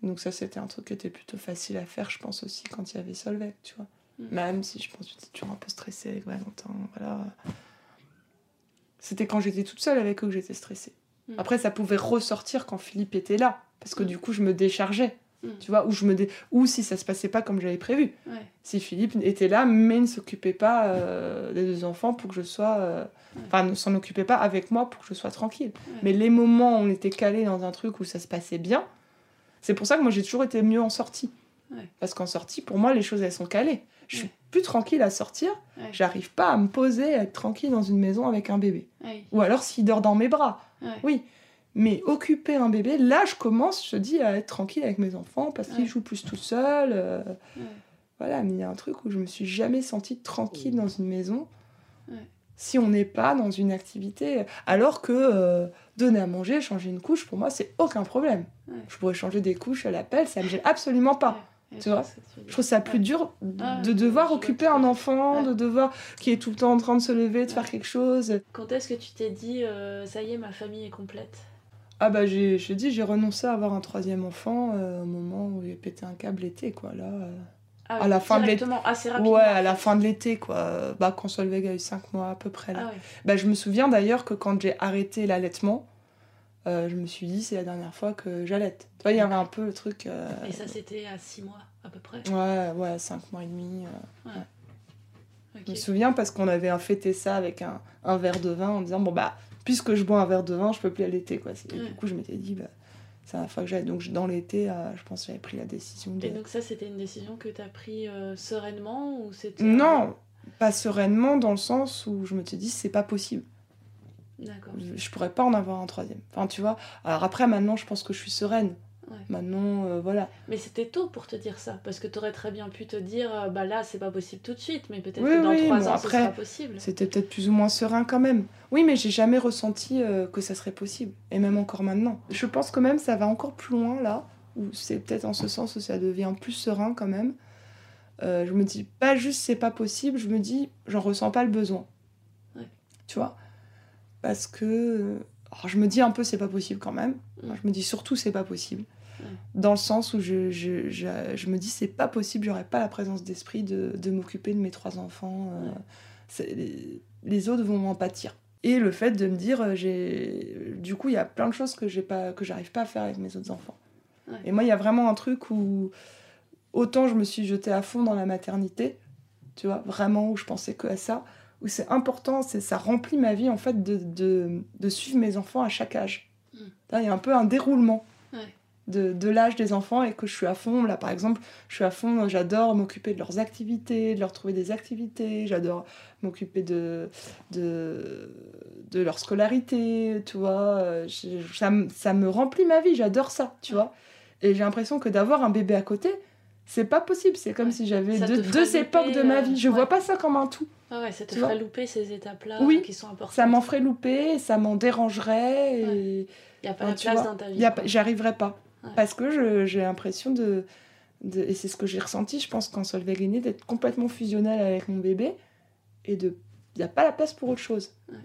Donc ça, c'était un truc qui était plutôt facile à faire, je pense aussi, quand il y avait Solveig, tu vois. Mm. Même si je pense que j'étais toujours un peu stressée avec Valentin, voilà. C'était quand j'étais toute seule avec eux que j'étais stressée. Mm. Après, ça pouvait ressortir quand Philippe était là, parce que mm. du coup, je me déchargeais. Tu vois, ou, je me ou si ça se passait pas comme j'avais prévu. Si Philippe était là, mais ne s'occupait pas euh, des deux enfants pour que je sois. Euh, enfin, ne s'en occupait pas avec moi pour que je sois tranquille. Mais les moments où on était calé dans un truc où ça se passait bien, c'est pour ça que moi j'ai toujours été mieux en sortie. Parce qu'en sortie, pour moi, les choses elles sont calées. Je suis plus tranquille à sortir. J'arrive pas à me poser, à être tranquille dans une maison avec un bébé. Ou alors s'il dort dans mes bras. Oui. Mais occuper un bébé, là, je commence, je dis, à être tranquille avec mes enfants parce qu'ils jouent plus tout seuls. Euh, voilà, mais il y a un truc où je me suis jamais sentie tranquille dans une maison si on n'est pas dans une activité. Alors que euh, donner à manger, changer une couche, pour moi, c'est aucun problème. Je pourrais changer des couches à l'appel, ça me gêne absolument pas. Tu vois? je trouve ça plus dur ah, de devoir occuper un enfant, de devoir qui est tout le temps en train de se lever, de faire quelque chose. Quand est-ce que tu t'es dit euh, ça y est, ma famille est complète? Ah bah j'ai, je dis j'ai renoncé à avoir un troisième enfant euh, au moment où j'ai pété un câble l'été quoi là. Euh, ah à la fin de l'été. Assez rapidement. Ouais, à la fin de l'été quoi. Bah quand Solveig a eu 5 mois à peu près là. Ah bah je me souviens d'ailleurs que quand j'ai arrêté l'allaitement, je me suis dit c'est la dernière fois que j'allaite. Tu vois, il y avait un peu le truc. Et ça c'était à 6 mois à peu près Ouais, ouais, 5 mois et demi. Euh, je me souviens parce qu'on avait fêté ça avec un, un, verre de vin en disant bon bah puisque je bois un verre de vin, je peux plus allaiter quoi. Du coup, je m'étais dit bah c'est la fois que j'allais. Donc dans l'été, euh, je pense que j'avais pris la décision. De... Et donc ça, c'était une décision que tu as pris euh, sereinement ou c'était Non, pas sereinement dans le sens où je me suis dit c'est pas possible. D'accord. Je, je pourrais pas en avoir un troisième. Enfin, tu vois. Alors après, maintenant, je pense que je suis sereine. Maintenant, euh, voilà. Mais c'était tôt pour te dire ça, parce que tu aurais très bien pu te dire, euh, bah là, c'est pas possible tout de suite, mais peut-être que dans trois ans, après, ce sera possible. C'était peut-être plus ou moins serein quand même. Oui, mais j'ai jamais ressenti euh, que ça serait possible, et même encore maintenant. Je pense quand même ça va encore plus loin là, où c'est peut-être en ce sens où ça devient plus serein quand même. je me dis pas juste c'est pas possible, je me dis j'en ressens pas le besoin. Tu vois? Parce que Alors, je me dis un peu c'est pas possible quand même. Moi, je me dis surtout c'est pas possible. Dans le sens où je, je, je, je me dis c'est pas possible, j'aurais pas la présence d'esprit de, de m'occuper de mes trois enfants. euh, les, les autres vont m'en pâtir. Et le fait de me dire, euh, j'ai, du coup, il y a plein de choses que j'ai pas, que j'arrive pas à faire avec mes autres enfants. Ouais. Et moi, il y a vraiment un truc où autant je me suis jetée à fond dans la maternité, tu vois, vraiment où je pensais que à ça, où c'est important, c'est ça remplit ma vie en fait de, de, de suivre mes enfants à chaque âge. Mm. Il y a un peu un déroulement Ouais. De, de l'âge des enfants et que je suis à fond. Là, par exemple, je suis à fond, j'adore m'occuper de leurs activités, de leur trouver des activités, j'adore m'occuper de, de, de leur scolarité, tu vois. je- ça, me- ça me remplit ma vie, j'adore ça, tu vois. Et j'ai l'impression que d'avoir un bébé à côté, c'est pas possible. C'est comme Ouais. si j'avais deux, deux époques de ma euh, vie. Je ouais. vois pas ça comme un tout. Ah ouais, ça te ferait louper ces étapes-là Oui, qui sont importantes. Ça m'en ferait louper, ça m'en dérangerait. Et... Il n'y a pas Enfin, la place vois, dans ta vie. Arriverai pas. Ouais. Parce que j'ai l'impression de, de- Et c'est ce que j'ai ressenti, je pense, quand Solveig est né, d'être complètement fusionnelle avec mon bébé. Et de. Il n'y a pas la place pour autre chose. Ouais.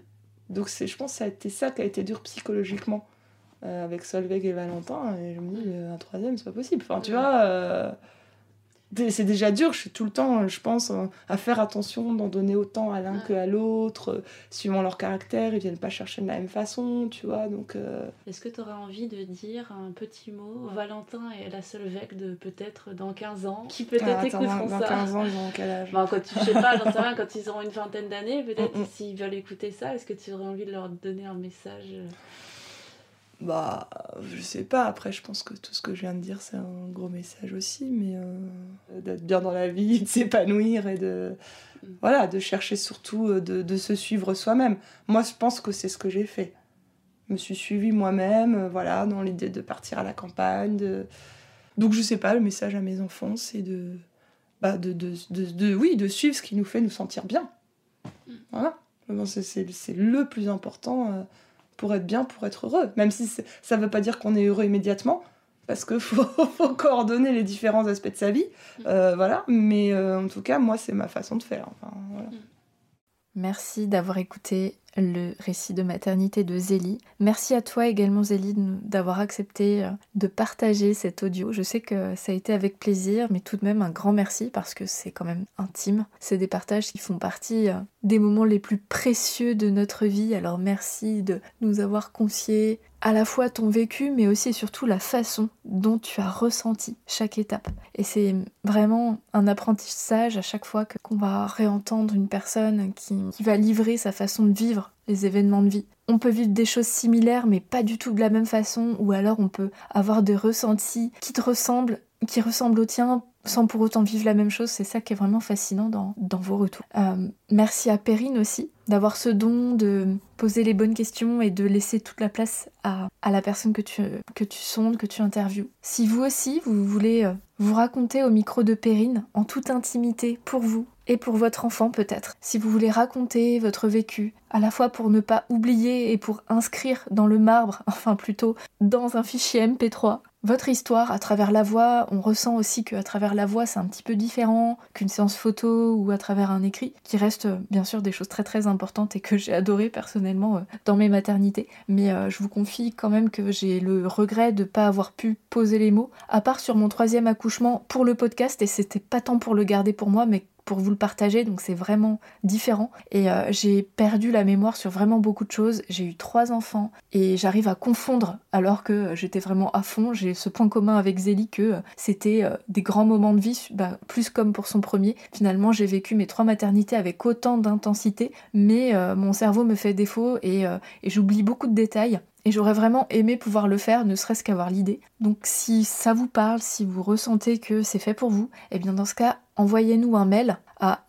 Donc je pense que ça a été ça qui a été dur psychologiquement euh, avec Solveig et Valentin. Et je me dis, euh, un troisième, c'est pas possible. Enfin, tu vois. euh, C'est déjà dur, je suis tout le temps, je pense, euh, à faire attention d'en donner autant à l'un Ouais. qu'à l'autre, euh, suivant leur caractère, ils viennent pas chercher de la même façon, tu vois, donc... euh, Est-ce que tu aurais envie de dire un petit mot Valentin est la seule vec de peut-être dans 15 ans qui peut-être ah, écouteront dans ça 15 ans, ils ont quel âge? Bon, quand tu, je sais pas, j'en sais (laughs) rien, quand ils auront une vingtaine d'années, peut-être Mm, mm. s'ils veulent écouter ça, est-ce que tu aurais envie de leur donner un message euh, Bah, je sais pas. Après, je pense que tout ce que je viens de dire, c'est un gros message aussi, mais euh, d'être bien dans la vie, (laughs) de s'épanouir et de Mm. voilà, de chercher surtout euh, de, de se suivre soi-même. Moi, je pense que c'est ce que j'ai fait. Je me suis suivie moi-même, euh, voilà, dans l'idée de partir à la campagne. De... Donc, je sais pas. Le message à mes enfants, c'est de, bah, de, de, de, oui, de suivre ce qui nous fait nous sentir bien. Mm. Voilà. C'est c'est le plus important. euh, pour être bien, pour être heureux. Même si ça ne veut pas dire qu'on est heureux immédiatement, parce qu'il faut, (laughs) faut coordonner les différents aspects de sa vie. Euh, voilà, mais euh, en tout cas, moi, c'est ma façon de faire. Enfin, voilà. Merci d'avoir écouté le récit de maternité de Zélie. Merci à toi également Zélie d'avoir accepté euh, de partager cet audio. Je sais que ça a été avec plaisir, mais tout de même un grand merci parce que c'est quand même intime. C'est des partages qui font partie euh, des moments les plus précieux de notre vie. Alors merci de nous avoir confié à la fois ton vécu, mais aussi et surtout la façon dont tu as ressenti chaque étape. Et c'est vraiment un apprentissage à chaque fois qu'on va réentendre une personne qui, qui va livrer sa façon de vivre les événements de vie. On peut vivre des choses similaires, mais pas du tout de la même façon, ou alors on peut avoir des ressentis qui te ressemblent, qui ressemblent au tien, sans pour autant vivre la même chose. C'est ça qui est vraiment fascinant dans, vos retours. Euh, merci à Perrine aussi d'avoir ce don de poser les bonnes questions et de laisser toute la place à, à la personne que tu, que tu sondes, que tu interviews. Si vous aussi, vous voulez euh, vous raconter au micro de Perrine, en toute intimité, pour vous et pour votre enfant peut-être, si vous voulez raconter votre vécu, à la fois pour ne pas oublier et pour inscrire dans le marbre, (laughs) enfin plutôt dans un fichier MP3, votre histoire à travers la voix, on ressent aussi qu'à travers la voix c'est un petit peu différent qu'une séance photo ou à travers un écrit, qui reste euh, bien sûr des choses très très importantes et que j'ai adoré personnellement euh, dans mes maternités. Mais euh, je vous confie quand même que j'ai le regret de ne pas avoir pu poser les mots, à part sur mon troisième accouchement pour le podcast, et c'était pas tant pour le garder pour moi, mais pour vous le partager, donc c'est vraiment différent. Et euh, j'ai perdu la mémoire sur vraiment beaucoup de choses. J'ai eu trois enfants et j'arrive à confondre alors que euh, j'étais vraiment à fond. J'ai ce point commun avec Zélie que euh, c'était des grands moments de vie, bah, plus comme pour son premier. Finalement, j'ai vécu mes trois maternités avec autant d'intensité, mais mon cerveau me fait défaut et j'oublie beaucoup de détails. Et j'aurais vraiment aimé pouvoir le faire, ne serait-ce qu'avoir l'idée. Donc si ça vous parle, si vous ressentez que c'est fait pour vous, eh bien dans ce cas, envoyez-nous un mail à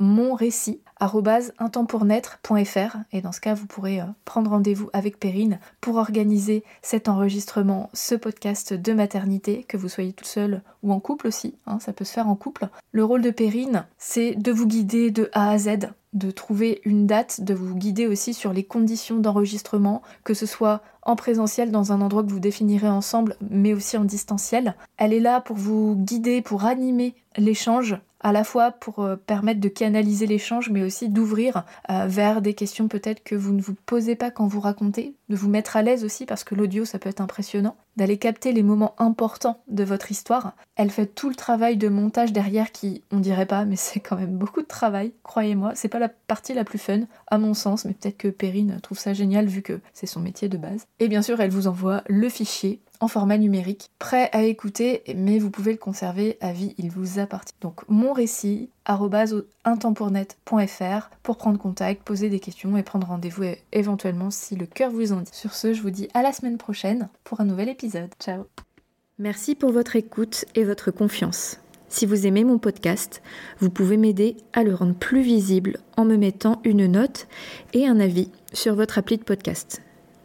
monrécit@intempournaître.fr et dans ce cas, vous pourrez euh, prendre rendez-vous avec Perrine pour organiser cet enregistrement, ce podcast de maternité, que vous soyez tout seul ou en couple aussi, hein, ça peut se faire en couple. Le rôle de Perrine, c'est de vous guider de A à Z, de trouver une date, de vous guider aussi sur les conditions d'enregistrement, que ce soit en présentiel dans un endroit que vous définirez ensemble, mais aussi en distanciel. Elle est là pour vous guider, pour animer l'échange à la fois pour euh, permettre de canaliser l'échange, mais aussi d'ouvrir euh, vers des questions peut-être que vous ne vous posez pas quand vous racontez, de vous mettre à l'aise aussi parce que l'audio ça peut être impressionnant, d'aller capter les moments importants de votre histoire. Elle fait tout le travail de montage derrière qui, on dirait pas, mais (laughs) c'est quand même beaucoup de travail, croyez-moi. C'est pas la partie la plus fun, à mon sens, mais peut-être que Perrine trouve ça génial vu que c'est son métier de base. Et bien sûr, elle vous envoie le fichier en format numérique, prêt à écouter, mais vous pouvez le conserver à vie, il vous appartient. Donc mon récit, intempournet.fr pour prendre contact, poser des questions et prendre rendez-vous éventuellement si le cœur vous en dit. Sur ce, je vous dis à la semaine prochaine pour un nouvel épisode. Ciao Merci pour votre écoute et votre confiance. Si vous aimez mon podcast, vous pouvez m'aider à le rendre plus visible en me mettant une note et un avis sur votre appli de podcast.